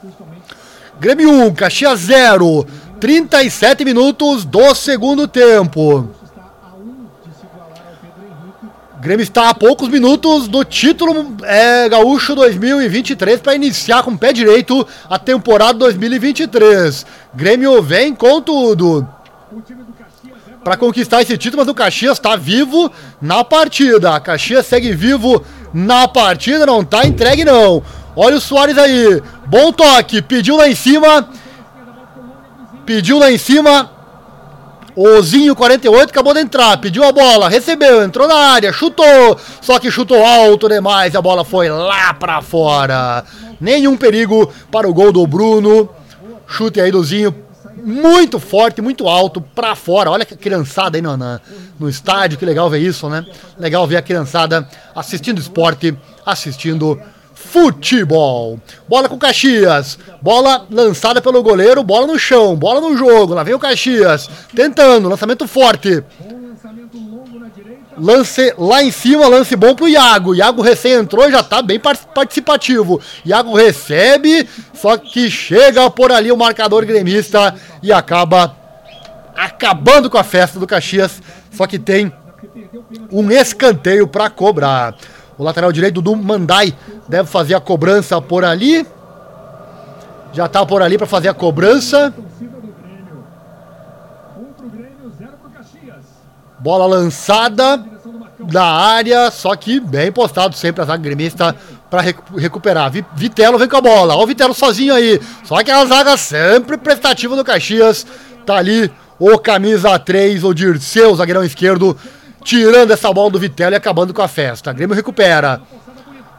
Principalmente. Grêmio 1, Caxias 0, 37 minutos do segundo tempo. Grêmio está a poucos minutos do título é, Gaúcho 2023 para iniciar com o pé direito a temporada 2023. Grêmio vem com tudo para conquistar esse título, mas o Caxias está vivo na partida. A Caxias segue vivo na partida, não está entregue não. Olha o Soares aí, bom toque, pediu lá em cima, pediu lá em cima, Ozinho 48 acabou de entrar, pediu a bola, recebeu, entrou na área, chutou, só que chutou alto demais, a bola foi lá para fora. Nenhum perigo para o gol do Bruno. Chute aí do Zinho muito forte, muito alto, para fora. Olha que criançada aí no, no estádio, que legal ver isso, né? Legal ver a criançada assistindo esporte, assistindo futebol. Bola com Caxias. Bola lançada pelo goleiro, bola no chão, bola no jogo. Lá vem o Caxias. Tentando, lançamento forte. Lance lá em cima, lance bom pro Iago. Iago recém entrou já tá bem participativo. Iago recebe, só que chega por ali o marcador gremista e acaba acabando com a festa do Caxias. Só que tem um escanteio para cobrar. O lateral direito do Mandai deve fazer a cobrança por ali. Já está por ali para fazer a cobrança. Bola lançada da área, só que bem postado sempre a zaga gremista para recuperar. Vitelo vem com a bola. Olha o Vitelo sozinho aí. Só que a zaga sempre prestativa do Caxias. Tá ali o camisa 3, o Dirceu, zagueirão esquerdo, tirando essa bola do Vitello e acabando com a festa. Grêmio recupera.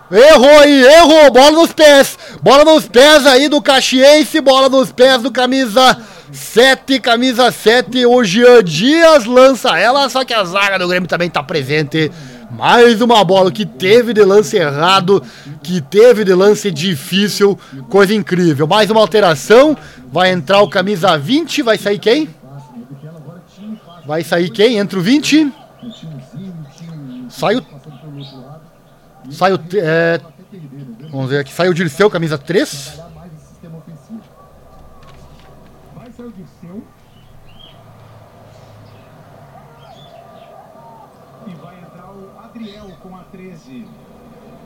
Errou aí, errou, bola nos pés, bola nos pés aí do Caxiense, bola nos pés do camisa 7, camisa 7, o Jean Dias lança ela, só que a zaga do Grêmio também tá presente. Mais uma bola que teve de lance errado, que teve de lance difícil, coisa incrível. Mais uma alteração, vai entrar o camisa 20, vai sair quem? Vai sair quem? Entra o 20. Sai o. Sai o. É, vamos ver aqui. Sai o Dirceu, camisa 3. Vai sair o Dirceu. E vai entrar o Adriel com a 13.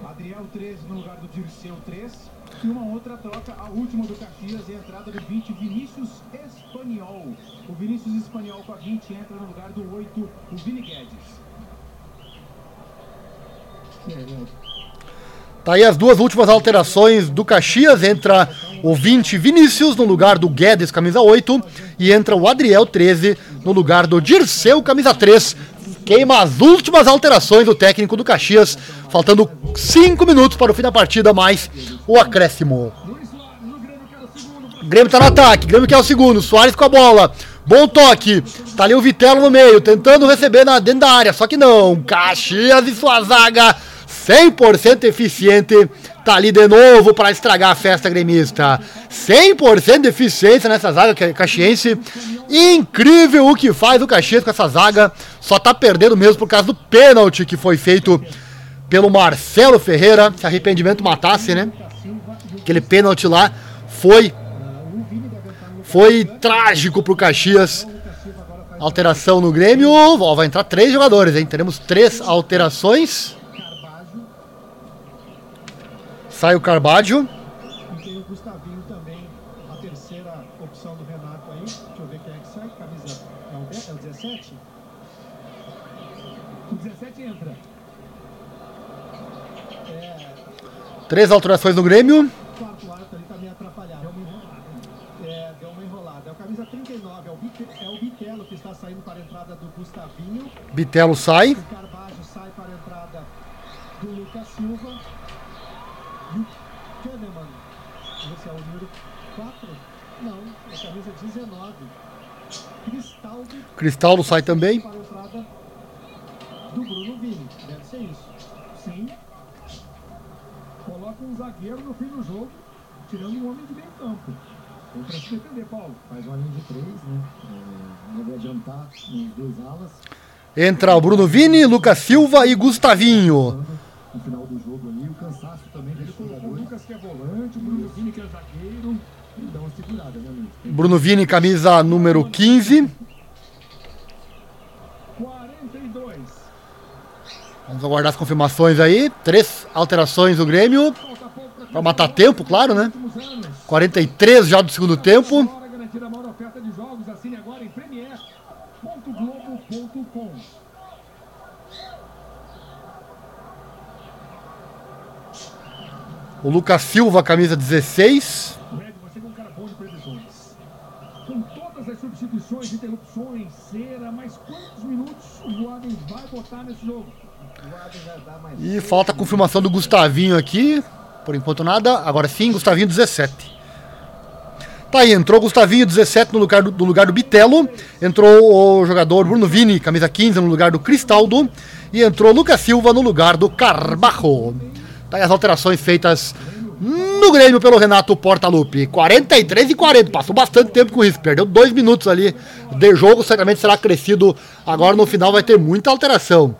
Adriel 13 no lugar do Dirceu 3. E uma outra troca, a última do Caxias e a entrada do 20, Vinícius Vinícius Espanhol com a 20 entra no lugar do 8, o Vini Guedes. Tá aí as duas últimas alterações do Caxias. Entra o 20 Vinícius no lugar do Guedes, camisa 8. E entra o Adriel 13 no lugar do Dirceu, camisa 3. Queima as últimas alterações do técnico do Caxias. Faltando 5 minutos para o fim da partida, mais o acréscimo. O Grêmio tá no ataque. Grêmio quer o segundo. Soares com a bola. Bom toque. Tá ali o Vitelo no meio, tentando receber na, dentro da área. Só que não. Caxias e sua zaga 100% eficiente, tá ali de novo para estragar a festa gremista. 100% de eficiência nessa zaga caxiense. Incrível o que faz o Caxias com essa zaga. Só tá perdendo mesmo por causa do pênalti que foi feito pelo Marcelo Ferreira. Se arrependimento matasse, né? Aquele pênalti lá foi foi trágico pro Caxias. Alteração no Grêmio. Ó, vai entrar três jogadores, hein? Teremos três alterações. Sai o Carbadio. E tem o Gustavinho camisa 19. Cristaldo Cristaldo sai também. para a entrada do Bruno Vini. Deve ser isso. Sim. Coloca um zagueiro no fim do jogo, tirando um homem de meio campo. Para se defender, Paulo. Faz uma linha de três, né? É, deve adiantar nos dois alas. Entra o Bruno Vini, Lucas Silva e Gustavinho. No final do jogo ali, o cansaço também Ele dos colocou o jogadores. Lucas que é volante, o Bruno Vini que é zagueiro. Ele dá uma segurada, né, amigo? Bruno Vini, camisa número 15. 42. Vamos aguardar as confirmações aí. Três alterações do Grêmio. Para matar tempo, claro, né? últimos anos. 43 já do segundo tempo. Agora garantir a maior oferta de jogos, assine agora em O Lucas Silva, camisa 16. Red, você é um cara bom de previsões. Com todas as substituições, interrupções, cera, mas quantos minutos o Adem vai botar nesse jogo? E falta a confirmação do Gustavinho aqui. Por enquanto nada. Agora sim, Gustavinho 17. Tá aí, entrou o Gustavinho 17 no lugar do, no lugar do Bitelo. Entrou o jogador Bruno Vini, camisa 15, no lugar do Cristaldo. E entrou Lucas Silva no lugar do Carbajo. Tá aí as alterações feitas no Grêmio pelo Renato Portaluppi. 43 e 40. Passou bastante tempo com isso. Perdeu dois minutos ali de jogo. Certamente será crescido. Agora no final vai ter muita alteração.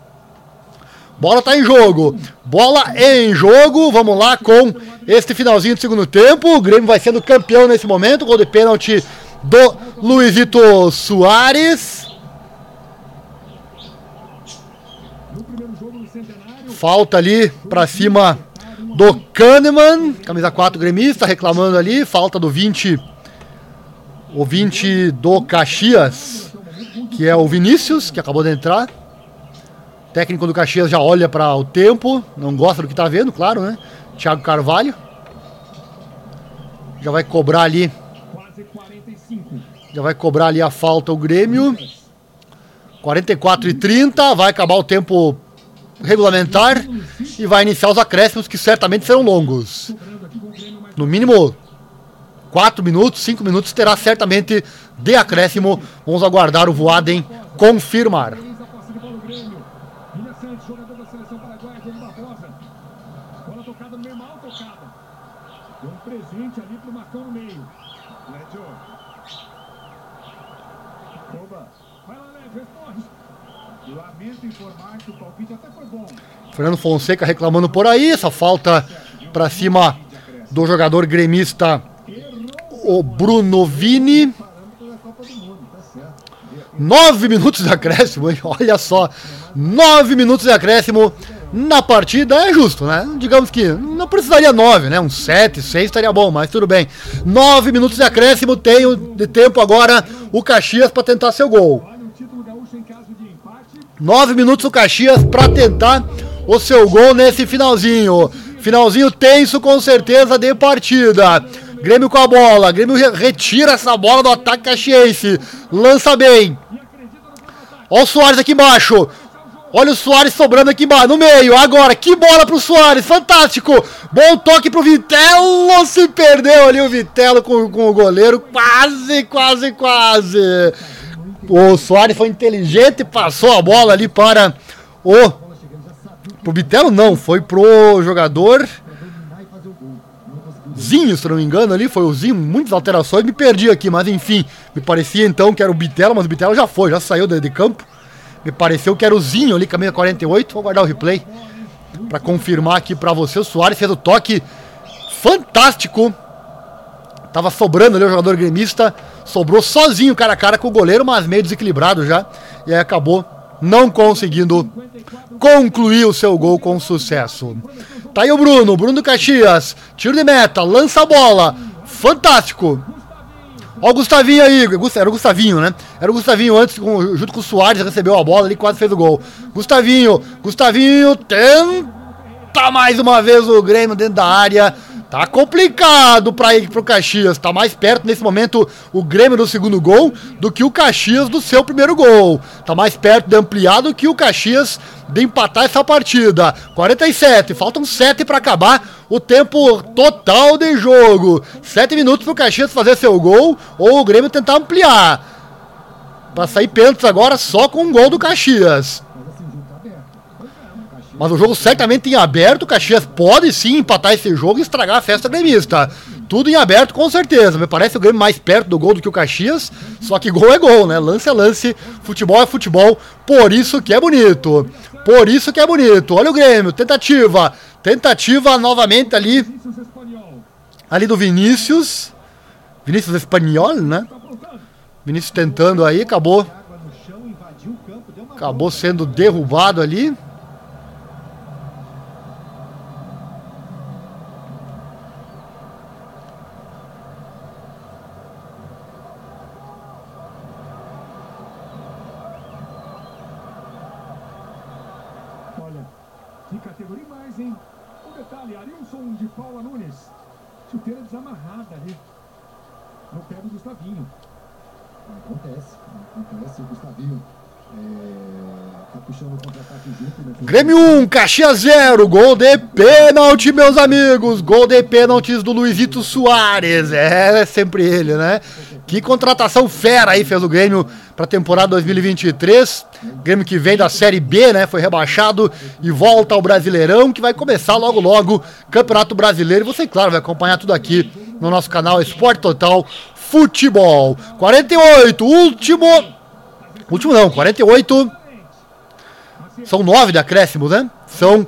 Bola tá em jogo. Bola em jogo. Vamos lá com este finalzinho do segundo tempo. O Grêmio vai sendo campeão nesse momento. Gol de pênalti do Luizito Soares. Falta ali pra cima do Kahneman. Camisa 4 gremista reclamando ali. Falta do 20. O 20 do Caxias. Que é o Vinícius, que acabou de entrar. O técnico do Caxias já olha para o tempo. Não gosta do que tá vendo, claro, né? Thiago Carvalho. Já vai cobrar ali. quase 45. Já vai cobrar ali a falta o Grêmio. 44 e 30. Vai acabar o tempo regulamentar. E vai iniciar os acréscimos que certamente serão longos. No mínimo 4 minutos, 5 minutos terá certamente de acréscimo. Vamos aguardar o Voaden confirmar. Feliz a posse de bola do Grêmio. William Santos, jogador da seleção paraguaia, Diego Barbosa. Bola tocada no meio, mal tocada. Deu um presente ali pro Marcão no meio. Lédio. Oba. Vai lá, Lédio, responde. Lamento informar que o palpite até foi bom. Fernando Fonseca reclamando por aí. Essa falta para cima do jogador gremista, o Bruno Vini. Nove minutos de acréscimo, hein? Olha só. Nove minutos de acréscimo. na partida é justo, né? Digamos que não precisaria 9, né? Um 7, 6 estaria bom, mas tudo bem. 9 minutos de acréscimo, tem de tempo agora o Caxias para tentar seu gol. 9 minutos o Caxias para tentar o seu gol nesse finalzinho. Finalzinho tenso com certeza de partida. Grêmio com a bola, Grêmio retira essa bola do ataque caxiense. Lança bem. Olha o Soares aqui embaixo. Olha o Soares sobrando aqui embaixo, no meio. Agora, que bola pro Soares, fantástico. Bom toque pro Vitelo. Se perdeu ali o Vitelo com, com o goleiro. Quase, quase, quase. O Soares foi inteligente, passou a bola ali para o. Pro Vitelo não, foi pro jogador. Zinho, se não me engano, ali foi o Zinho, muitas alterações, me perdi aqui, mas enfim, me parecia então que era o Bitelo, mas o Bitelo já foi, já saiu de, de campo. Me pareceu que era o Zinho ali, camisa 48. Vou guardar o replay para confirmar aqui para você. O Soares fez o toque fantástico. Tava sobrando ali o jogador gremista. Sobrou sozinho cara a cara com o goleiro, mas meio desequilibrado já. E aí acabou não conseguindo concluir o seu gol com sucesso. Tá aí o Bruno, Bruno Caxias. Tiro de meta, lança a bola. Fantástico. Ó o Gustavinho aí, era o Gustavinho, né? Era o Gustavinho antes, junto com o Soares, recebeu a bola ali, quase fez o gol. Gustavinho, Gustavinho tenta mais uma vez o Grêmio dentro da área. Tá complicado para ir pro Caxias. Tá mais perto nesse momento o Grêmio do segundo gol do que o Caxias do seu primeiro gol. Tá mais perto de ampliar do que o Caxias de empatar essa partida. 47, faltam 7 para acabar o tempo total de jogo. 7 minutos pro Caxias fazer seu gol ou o Grêmio tentar ampliar. Pra sair pênaltis agora só com um gol do Caxias. Mas o jogo certamente em aberto, o Caxias pode sim empatar esse jogo e estragar a festa gremista. Tudo em aberto, com certeza. Me parece o Grêmio mais perto do gol do que o Caxias. Só que gol é gol, né? Lance é lance, futebol é futebol. Por isso que é bonito. Por isso que é bonito. Olha o Grêmio, tentativa. Tentativa novamente ali. Ali do Vinícius. Vinícius Espanhol, né? Vinícius tentando aí, acabou. Acabou sendo derrubado ali. desamarrada ali no pé do Gustavinho. Acontece, acontece. O Gustavinho é, tá puxando o contra-ataque junto. Né? Grêmio 1, Caxias 0. Gol de pênalti, meus amigos. Gol de pênaltis do Luizito Soares. É sempre ele, né? Que contratação fera aí fez o Grêmio para a temporada 2023. Grêmio que vem da Série B, né? Foi rebaixado e volta ao Brasileirão, que vai começar logo logo Campeonato Brasileiro. E você, claro, vai acompanhar tudo aqui no nosso canal Esporte Total Futebol. 48, último. Último não, 48. São 9 de acréscimos, né? São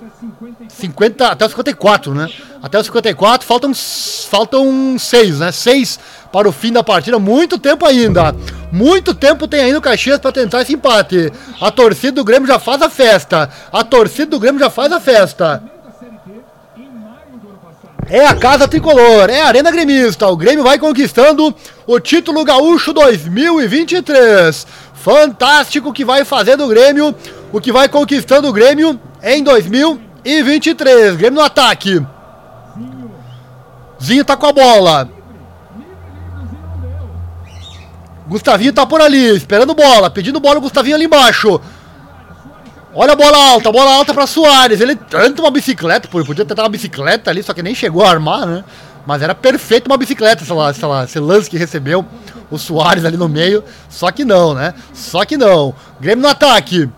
50, até os 54, né? Até os 54, faltam, faltam 6, né? 6 para o fim da partida. Muito tempo ainda. Muito tempo tem ainda o Caxias para tentar esse empate. A torcida do Grêmio já faz a festa. A torcida do Grêmio já faz a festa. É a casa tricolor, é a Arena Gremista. O Grêmio vai conquistando o título gaúcho 2023. Fantástico que vai fazer do Grêmio, o que vai conquistando o Grêmio em 2023. Grêmio no ataque. Zinho tá com a bola. Gustavinho tá por ali, esperando bola, pedindo bola o Gustavinho ali embaixo. Olha a bola alta, bola alta para Soares. Ele tenta uma bicicleta, pô, podia tentar uma bicicleta ali, só que nem chegou a armar, né? Mas era perfeito uma bicicleta, sei lá, sei lá, esse lance que recebeu o Soares ali no meio. Só que não, né? Só que não. Grêmio no ataque.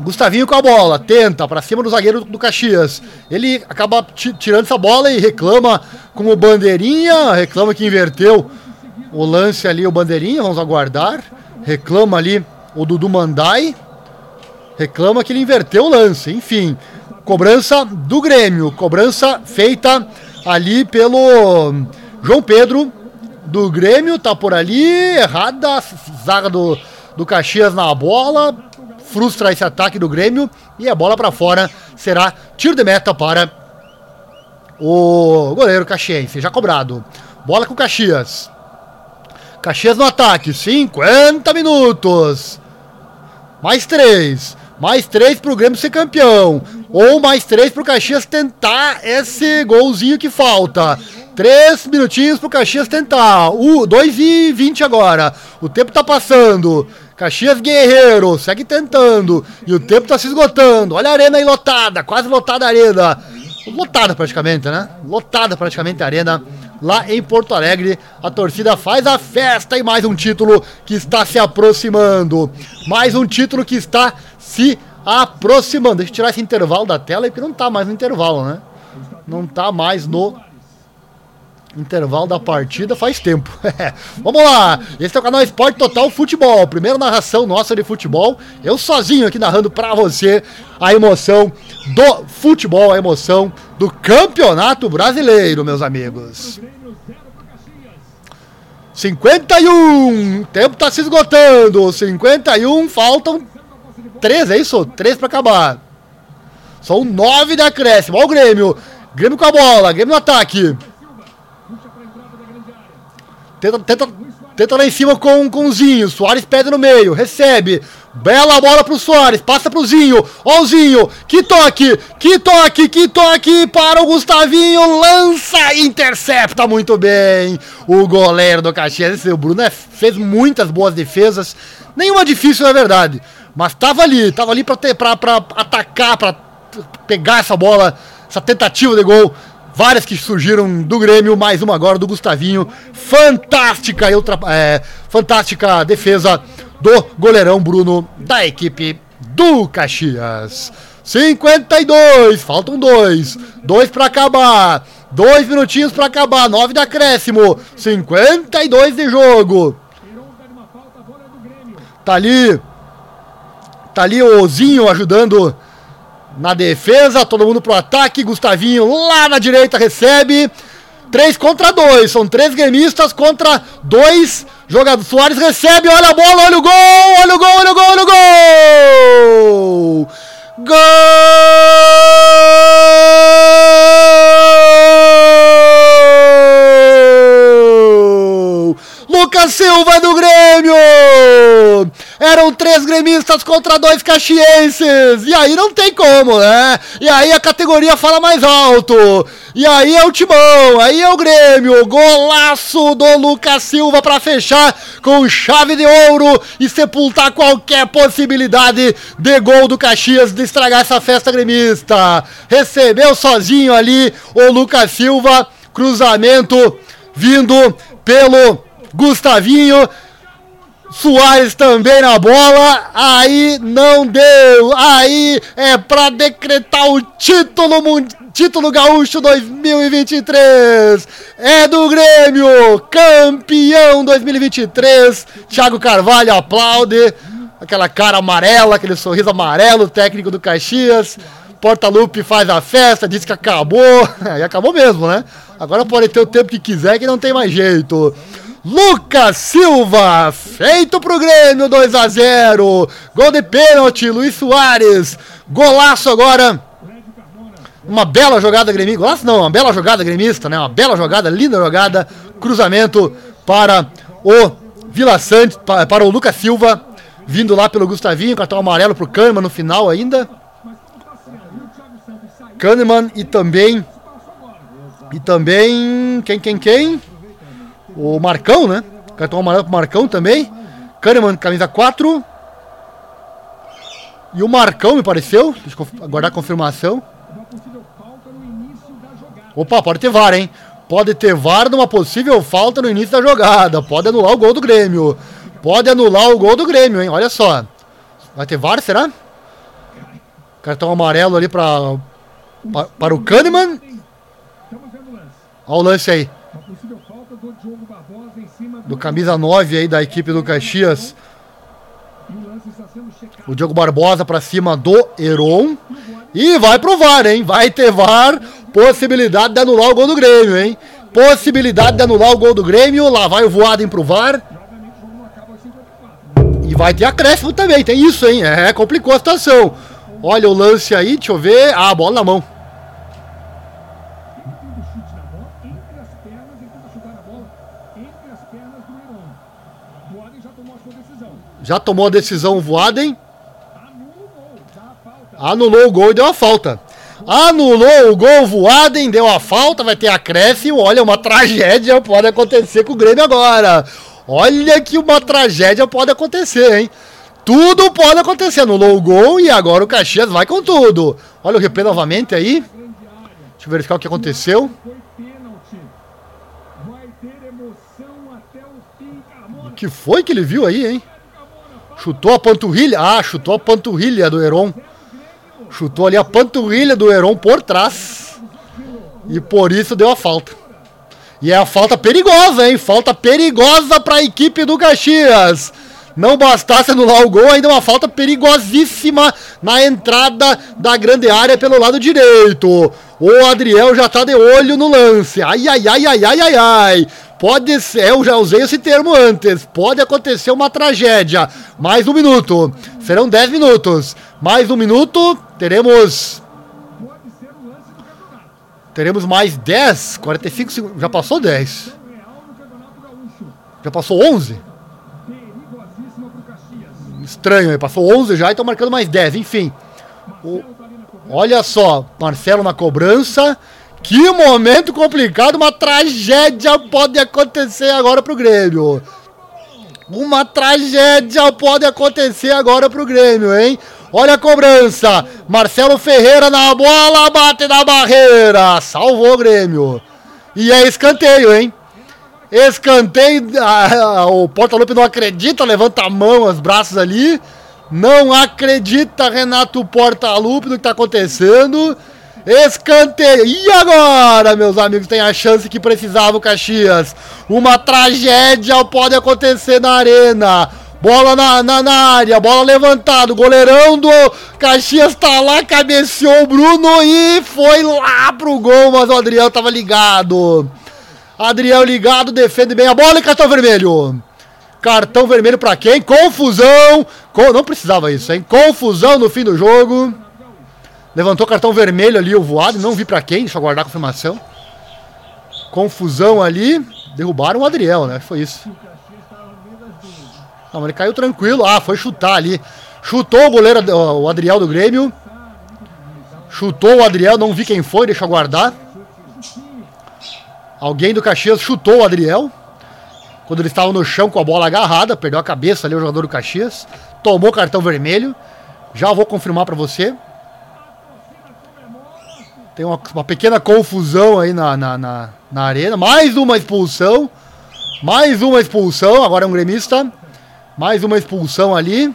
Gustavinho com a bola, tenta para cima do zagueiro do Caxias. Ele acaba tirando essa bola e reclama com o Bandeirinha, reclama que inverteu o lance ali, o Bandeirinha, vamos aguardar. Reclama ali o Dudu Mandai. Reclama que ele inverteu o lance. Enfim, cobrança do Grêmio. Cobrança feita ali pelo João Pedro do Grêmio. Tá por ali. Errada. Zaga do, do Caxias na bola. frustra esse ataque do Grêmio e a bola para fora será tiro de meta para o goleiro Caxiense, já cobrado. Bola com Caxias. Caxias no ataque, 50 minutos. Mais três. Mais três pro Grêmio ser campeão. Ou mais três pro Caxias tentar esse golzinho que falta. Três minutinhos pro Caxias tentar. Uh, 2 e 20 agora. O tempo tá passando. Caxias Guerreiro segue tentando. E o tempo tá se esgotando. Olha a arena aí lotada. Quase lotada a arena. Lotada praticamente, né? Lotada praticamente a arena lá em Porto Alegre. A torcida faz a festa e mais um título que está se aproximando. Mais um título que está se aproximando. Deixa eu tirar esse intervalo da tela, porque não está mais no intervalo, né? Não está mais no intervalo da partida faz tempo. <laughs> Vamos lá, esse é o canal Esporte Total Futebol, primeira narração nossa de futebol. Eu sozinho aqui narrando para você a emoção do futebol, a emoção do Campeonato Brasileiro, meus amigos. 51, tempo tá se esgotando. 51, faltam 3, é isso? 3 para acabar. São 9 da acréscimo. Olha o Grêmio. Grêmio com a bola, Grêmio no ataque. Tenta, tenta, tenta lá em cima com, com o Zinho. Soares pede no meio, recebe. Bela bola pro Soares, passa pro Zinho. Ó o Zinho, que toque, que toque, que toque para o Gustavinho. Lança, intercepta muito bem. O goleiro do Caxias, o Bruno é, fez muitas boas defesas. Nenhuma difícil, na verdade. Mas tava ali, tava ali pra, ter, pra atacar, pra pegar essa bola, essa tentativa de gol várias que surgiram do Grêmio, mais uma agora do Gustavinho. Fantástica, ultra, é, fantástica defesa do goleirão Bruno da equipe do Caxias. 52, faltam dois, dois para acabar, dois minutinhos para acabar, nove de acréscimo, 52 de jogo. Tá ali, tá ali o Ozinho ajudando na defesa, todo mundo pro ataque. Gustavinho lá na direita recebe. 3 contra 2. São três gremistas contra dois jogadores. Soares recebe, olha a bola, olha o gol, olha o gol, olha o gol, olha o gol! Gol! Lucas Silva do Grêmio! Eram três gremistas contra dois caxienses! E aí não tem como, né? E aí a categoria fala mais alto! E aí é o Timão, aí é o Grêmio, golaço do Lucas Silva para fechar com chave de ouro e sepultar qualquer possibilidade de gol do Caxias de estragar essa festa gremista. Recebeu sozinho ali o Lucas Silva, cruzamento vindo pelo Gustavinho. Soares também na bola, aí não deu, aí é para decretar o título título gaúcho 2023, é do Grêmio, campeão 2023, Thiago Carvalho aplaude, aquela cara amarela, aquele sorriso amarelo, técnico do Caxias, Porta-Lupe faz a festa, diz que acabou, <laughs> e acabou mesmo, né? Agora pode ter o tempo que quiser que não tem mais jeito. Lucas Silva, feito pro Grêmio 2 a 0. Gol de pênalti, Luiz Soares. Golaço agora. Uma bela jogada gremista. Golaço não, uma bela jogada gremista, né? Uma bela jogada, linda jogada. Cruzamento para o Vila Santos, para o Lucas Silva, vindo lá pelo Gustavinho, cartão amarelo pro Kahneman no final ainda. Kahneman e também e também quem quem quem? O Marcão, né? Cartão amarelo pro Marcão também. Kahneman, camisa 4. E o Marcão, me pareceu. Deixa eu aguardar a confirmação. Opa, pode ter VAR, hein? Pode ter VAR numa possível falta no início da jogada. Pode anular o gol do Grêmio. Pode anular o gol do Grêmio, hein? Olha só. Vai ter VAR, será? Cartão amarelo ali pra, pra para o Kahneman. Olha o lance aí do camisa 9 aí da equipe do Caxias. O Diogo Barbosa para cima do Heron. E vai pro VAR, hein? Vai ter VAR. Possibilidade de anular o gol do Grêmio, hein? Possibilidade de anular o gol do Grêmio. Lá vai o Voaden pro VAR. E vai ter acréscimo também, tem isso, hein? É, complicou a situação. Olha o lance aí, deixa eu ver. Ah, bola na mão. Já tomou a decisão o Voaden. Anulou o gol e deu a falta. Anulou o gol, Voaden, deu a falta, vai ter acréscimo. Olha, uma tragédia pode acontecer com o Grêmio agora. Olha que uma tragédia pode acontecer, hein? Tudo pode acontecer. Anulou o gol e agora o Caxias vai com tudo. Olha o replay novamente aí. Deixa eu verificar o que aconteceu. O que foi que ele viu aí, hein? Chutou a panturrilha. Ah, chutou a panturrilha do Heron. Chutou ali a panturrilha do Heron por trás. E por isso deu a falta. E é a falta perigosa, hein? Falta perigosa para a equipe do Caxias. Não bastasse anular o gol, ainda uma falta perigosíssima na entrada da grande área pelo lado direito. O Adriel já tá de olho no lance. Ai, ai, ai, ai, ai, ai, ai. Pode ser, eu já usei esse termo antes. Pode acontecer uma tragédia. Mais um minuto. Serão 10 minutos. Mais um minuto. Teremos. Teremos mais 10, 45 segundos. Já passou 10. Já passou 11? Estranho, passou 11 já e estão marcando mais 10. Enfim. O... Olha só, Marcelo na cobrança. Que momento complicado, uma tragédia pode acontecer agora pro Grêmio. Uma tragédia pode acontecer agora pro Grêmio, hein? Olha a cobrança. Marcelo Ferreira na bola, bate na barreira. Salvou o Grêmio. E é escanteio, hein? Escanteio. <laughs> Ah, o Porta-Lupe não acredita, levanta a mão, os braços ali. Não acredita, Renato Porta-Lupe, no que tá acontecendo. Escanteio. E agora, meus amigos, tem a chance que precisava o Caxias. Uma tragédia pode acontecer na arena. Bola na, na, na área, bola levantada. Goleirão do Caxias tá lá, cabeceou o Bruno e foi lá pro gol, mas o Adriel tava ligado. Adriel ligado, defende bem a bola e cartão vermelho. Cartão vermelho para quem? Confusão. Com... Não precisava isso, hein? Confusão no fim do jogo. Levantou cartão vermelho ali o voado, não vi para quem, deixa eu guardar a confirmação. Confusão ali, derrubaram o Adriel, né? Foi isso. Não, ele caiu tranquilo. Ah, foi chutar ali. Chutou o goleiro, o Adriel do Grêmio. Chutou o Adriel, não vi quem foi, deixa eu guardar. Alguém do Caxias chutou o Adriel. Quando ele estava no chão com a bola agarrada, perdeu a cabeça ali o jogador do Caxias. Tomou cartão vermelho. Já vou confirmar para você. Tem uma, uma pequena confusão aí na, na, na, na, arena. Mais uma expulsão. Mais uma expulsão. Agora é um gremista. Mais uma expulsão ali.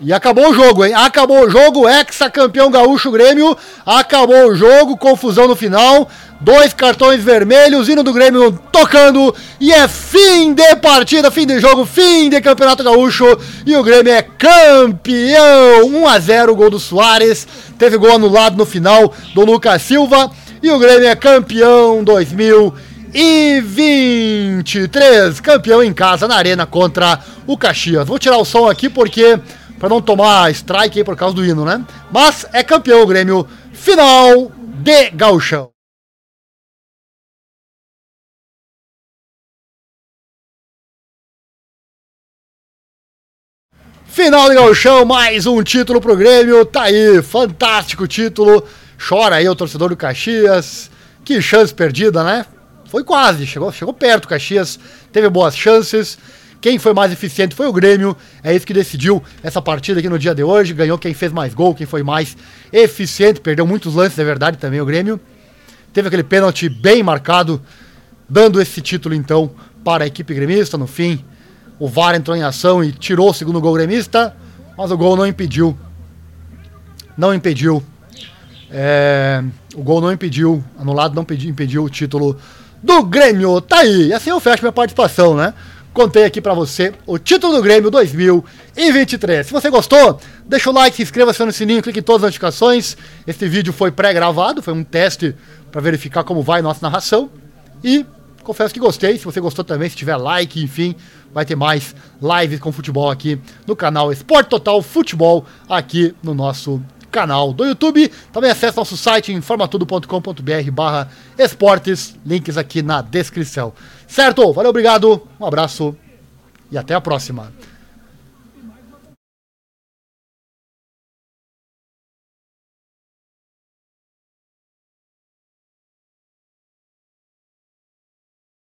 E acabou o jogo, hein? Acabou o jogo, ex-campeão gaúcho Grêmio. Acabou o jogo, confusão no final. Dois cartões vermelhos, hino do Grêmio tocando. E é fim de partida, fim de jogo, fim de campeonato gaúcho. E o Grêmio é campeão. 1 a 0 gol do Soares. Teve gol anulado no final do Lucas Silva. E o Grêmio é campeão 2023. Campeão em casa na Arena contra o Caxias. Vou tirar o som aqui porque para não tomar strike aí por causa do hino, né? Mas é campeão o Grêmio, final de gauchão. Final de gauchão, mais um título pro Grêmio, tá aí, fantástico título. Chora aí o torcedor do Caxias. Que chance perdida, né? Foi quase, chegou, chegou perto o Caxias, teve boas chances. Quem foi mais eficiente foi o Grêmio. É isso que decidiu essa partida aqui no dia de hoje. Ganhou quem fez mais gol, quem foi mais eficiente. Perdeu muitos lances, é verdade, também o Grêmio. Teve aquele pênalti bem marcado, dando esse título então para a equipe gremista. No fim, o VAR entrou em ação e tirou o segundo gol gremista, mas o gol não impediu. Não impediu. É, o gol não impediu, anulado não impediu, impediu o título do Grêmio. Tá aí. E assim eu fecho minha participação, né? contei aqui para você o título do Grêmio 2023. Se você gostou, deixa o like, se inscreva, acione o sininho, clique em todas as notificações. Este vídeo foi pré-gravado, foi um teste para verificar como vai nossa narração. E confesso que gostei. Se você gostou também, se tiver like, enfim, vai ter mais lives com futebol aqui no canal Esporte Total Futebol, aqui no nosso canal do YouTube. Também acesse nosso site informatudo.com.br barra esportes, links aqui na descrição. Certo? Valeu, obrigado, um abraço e até a próxima.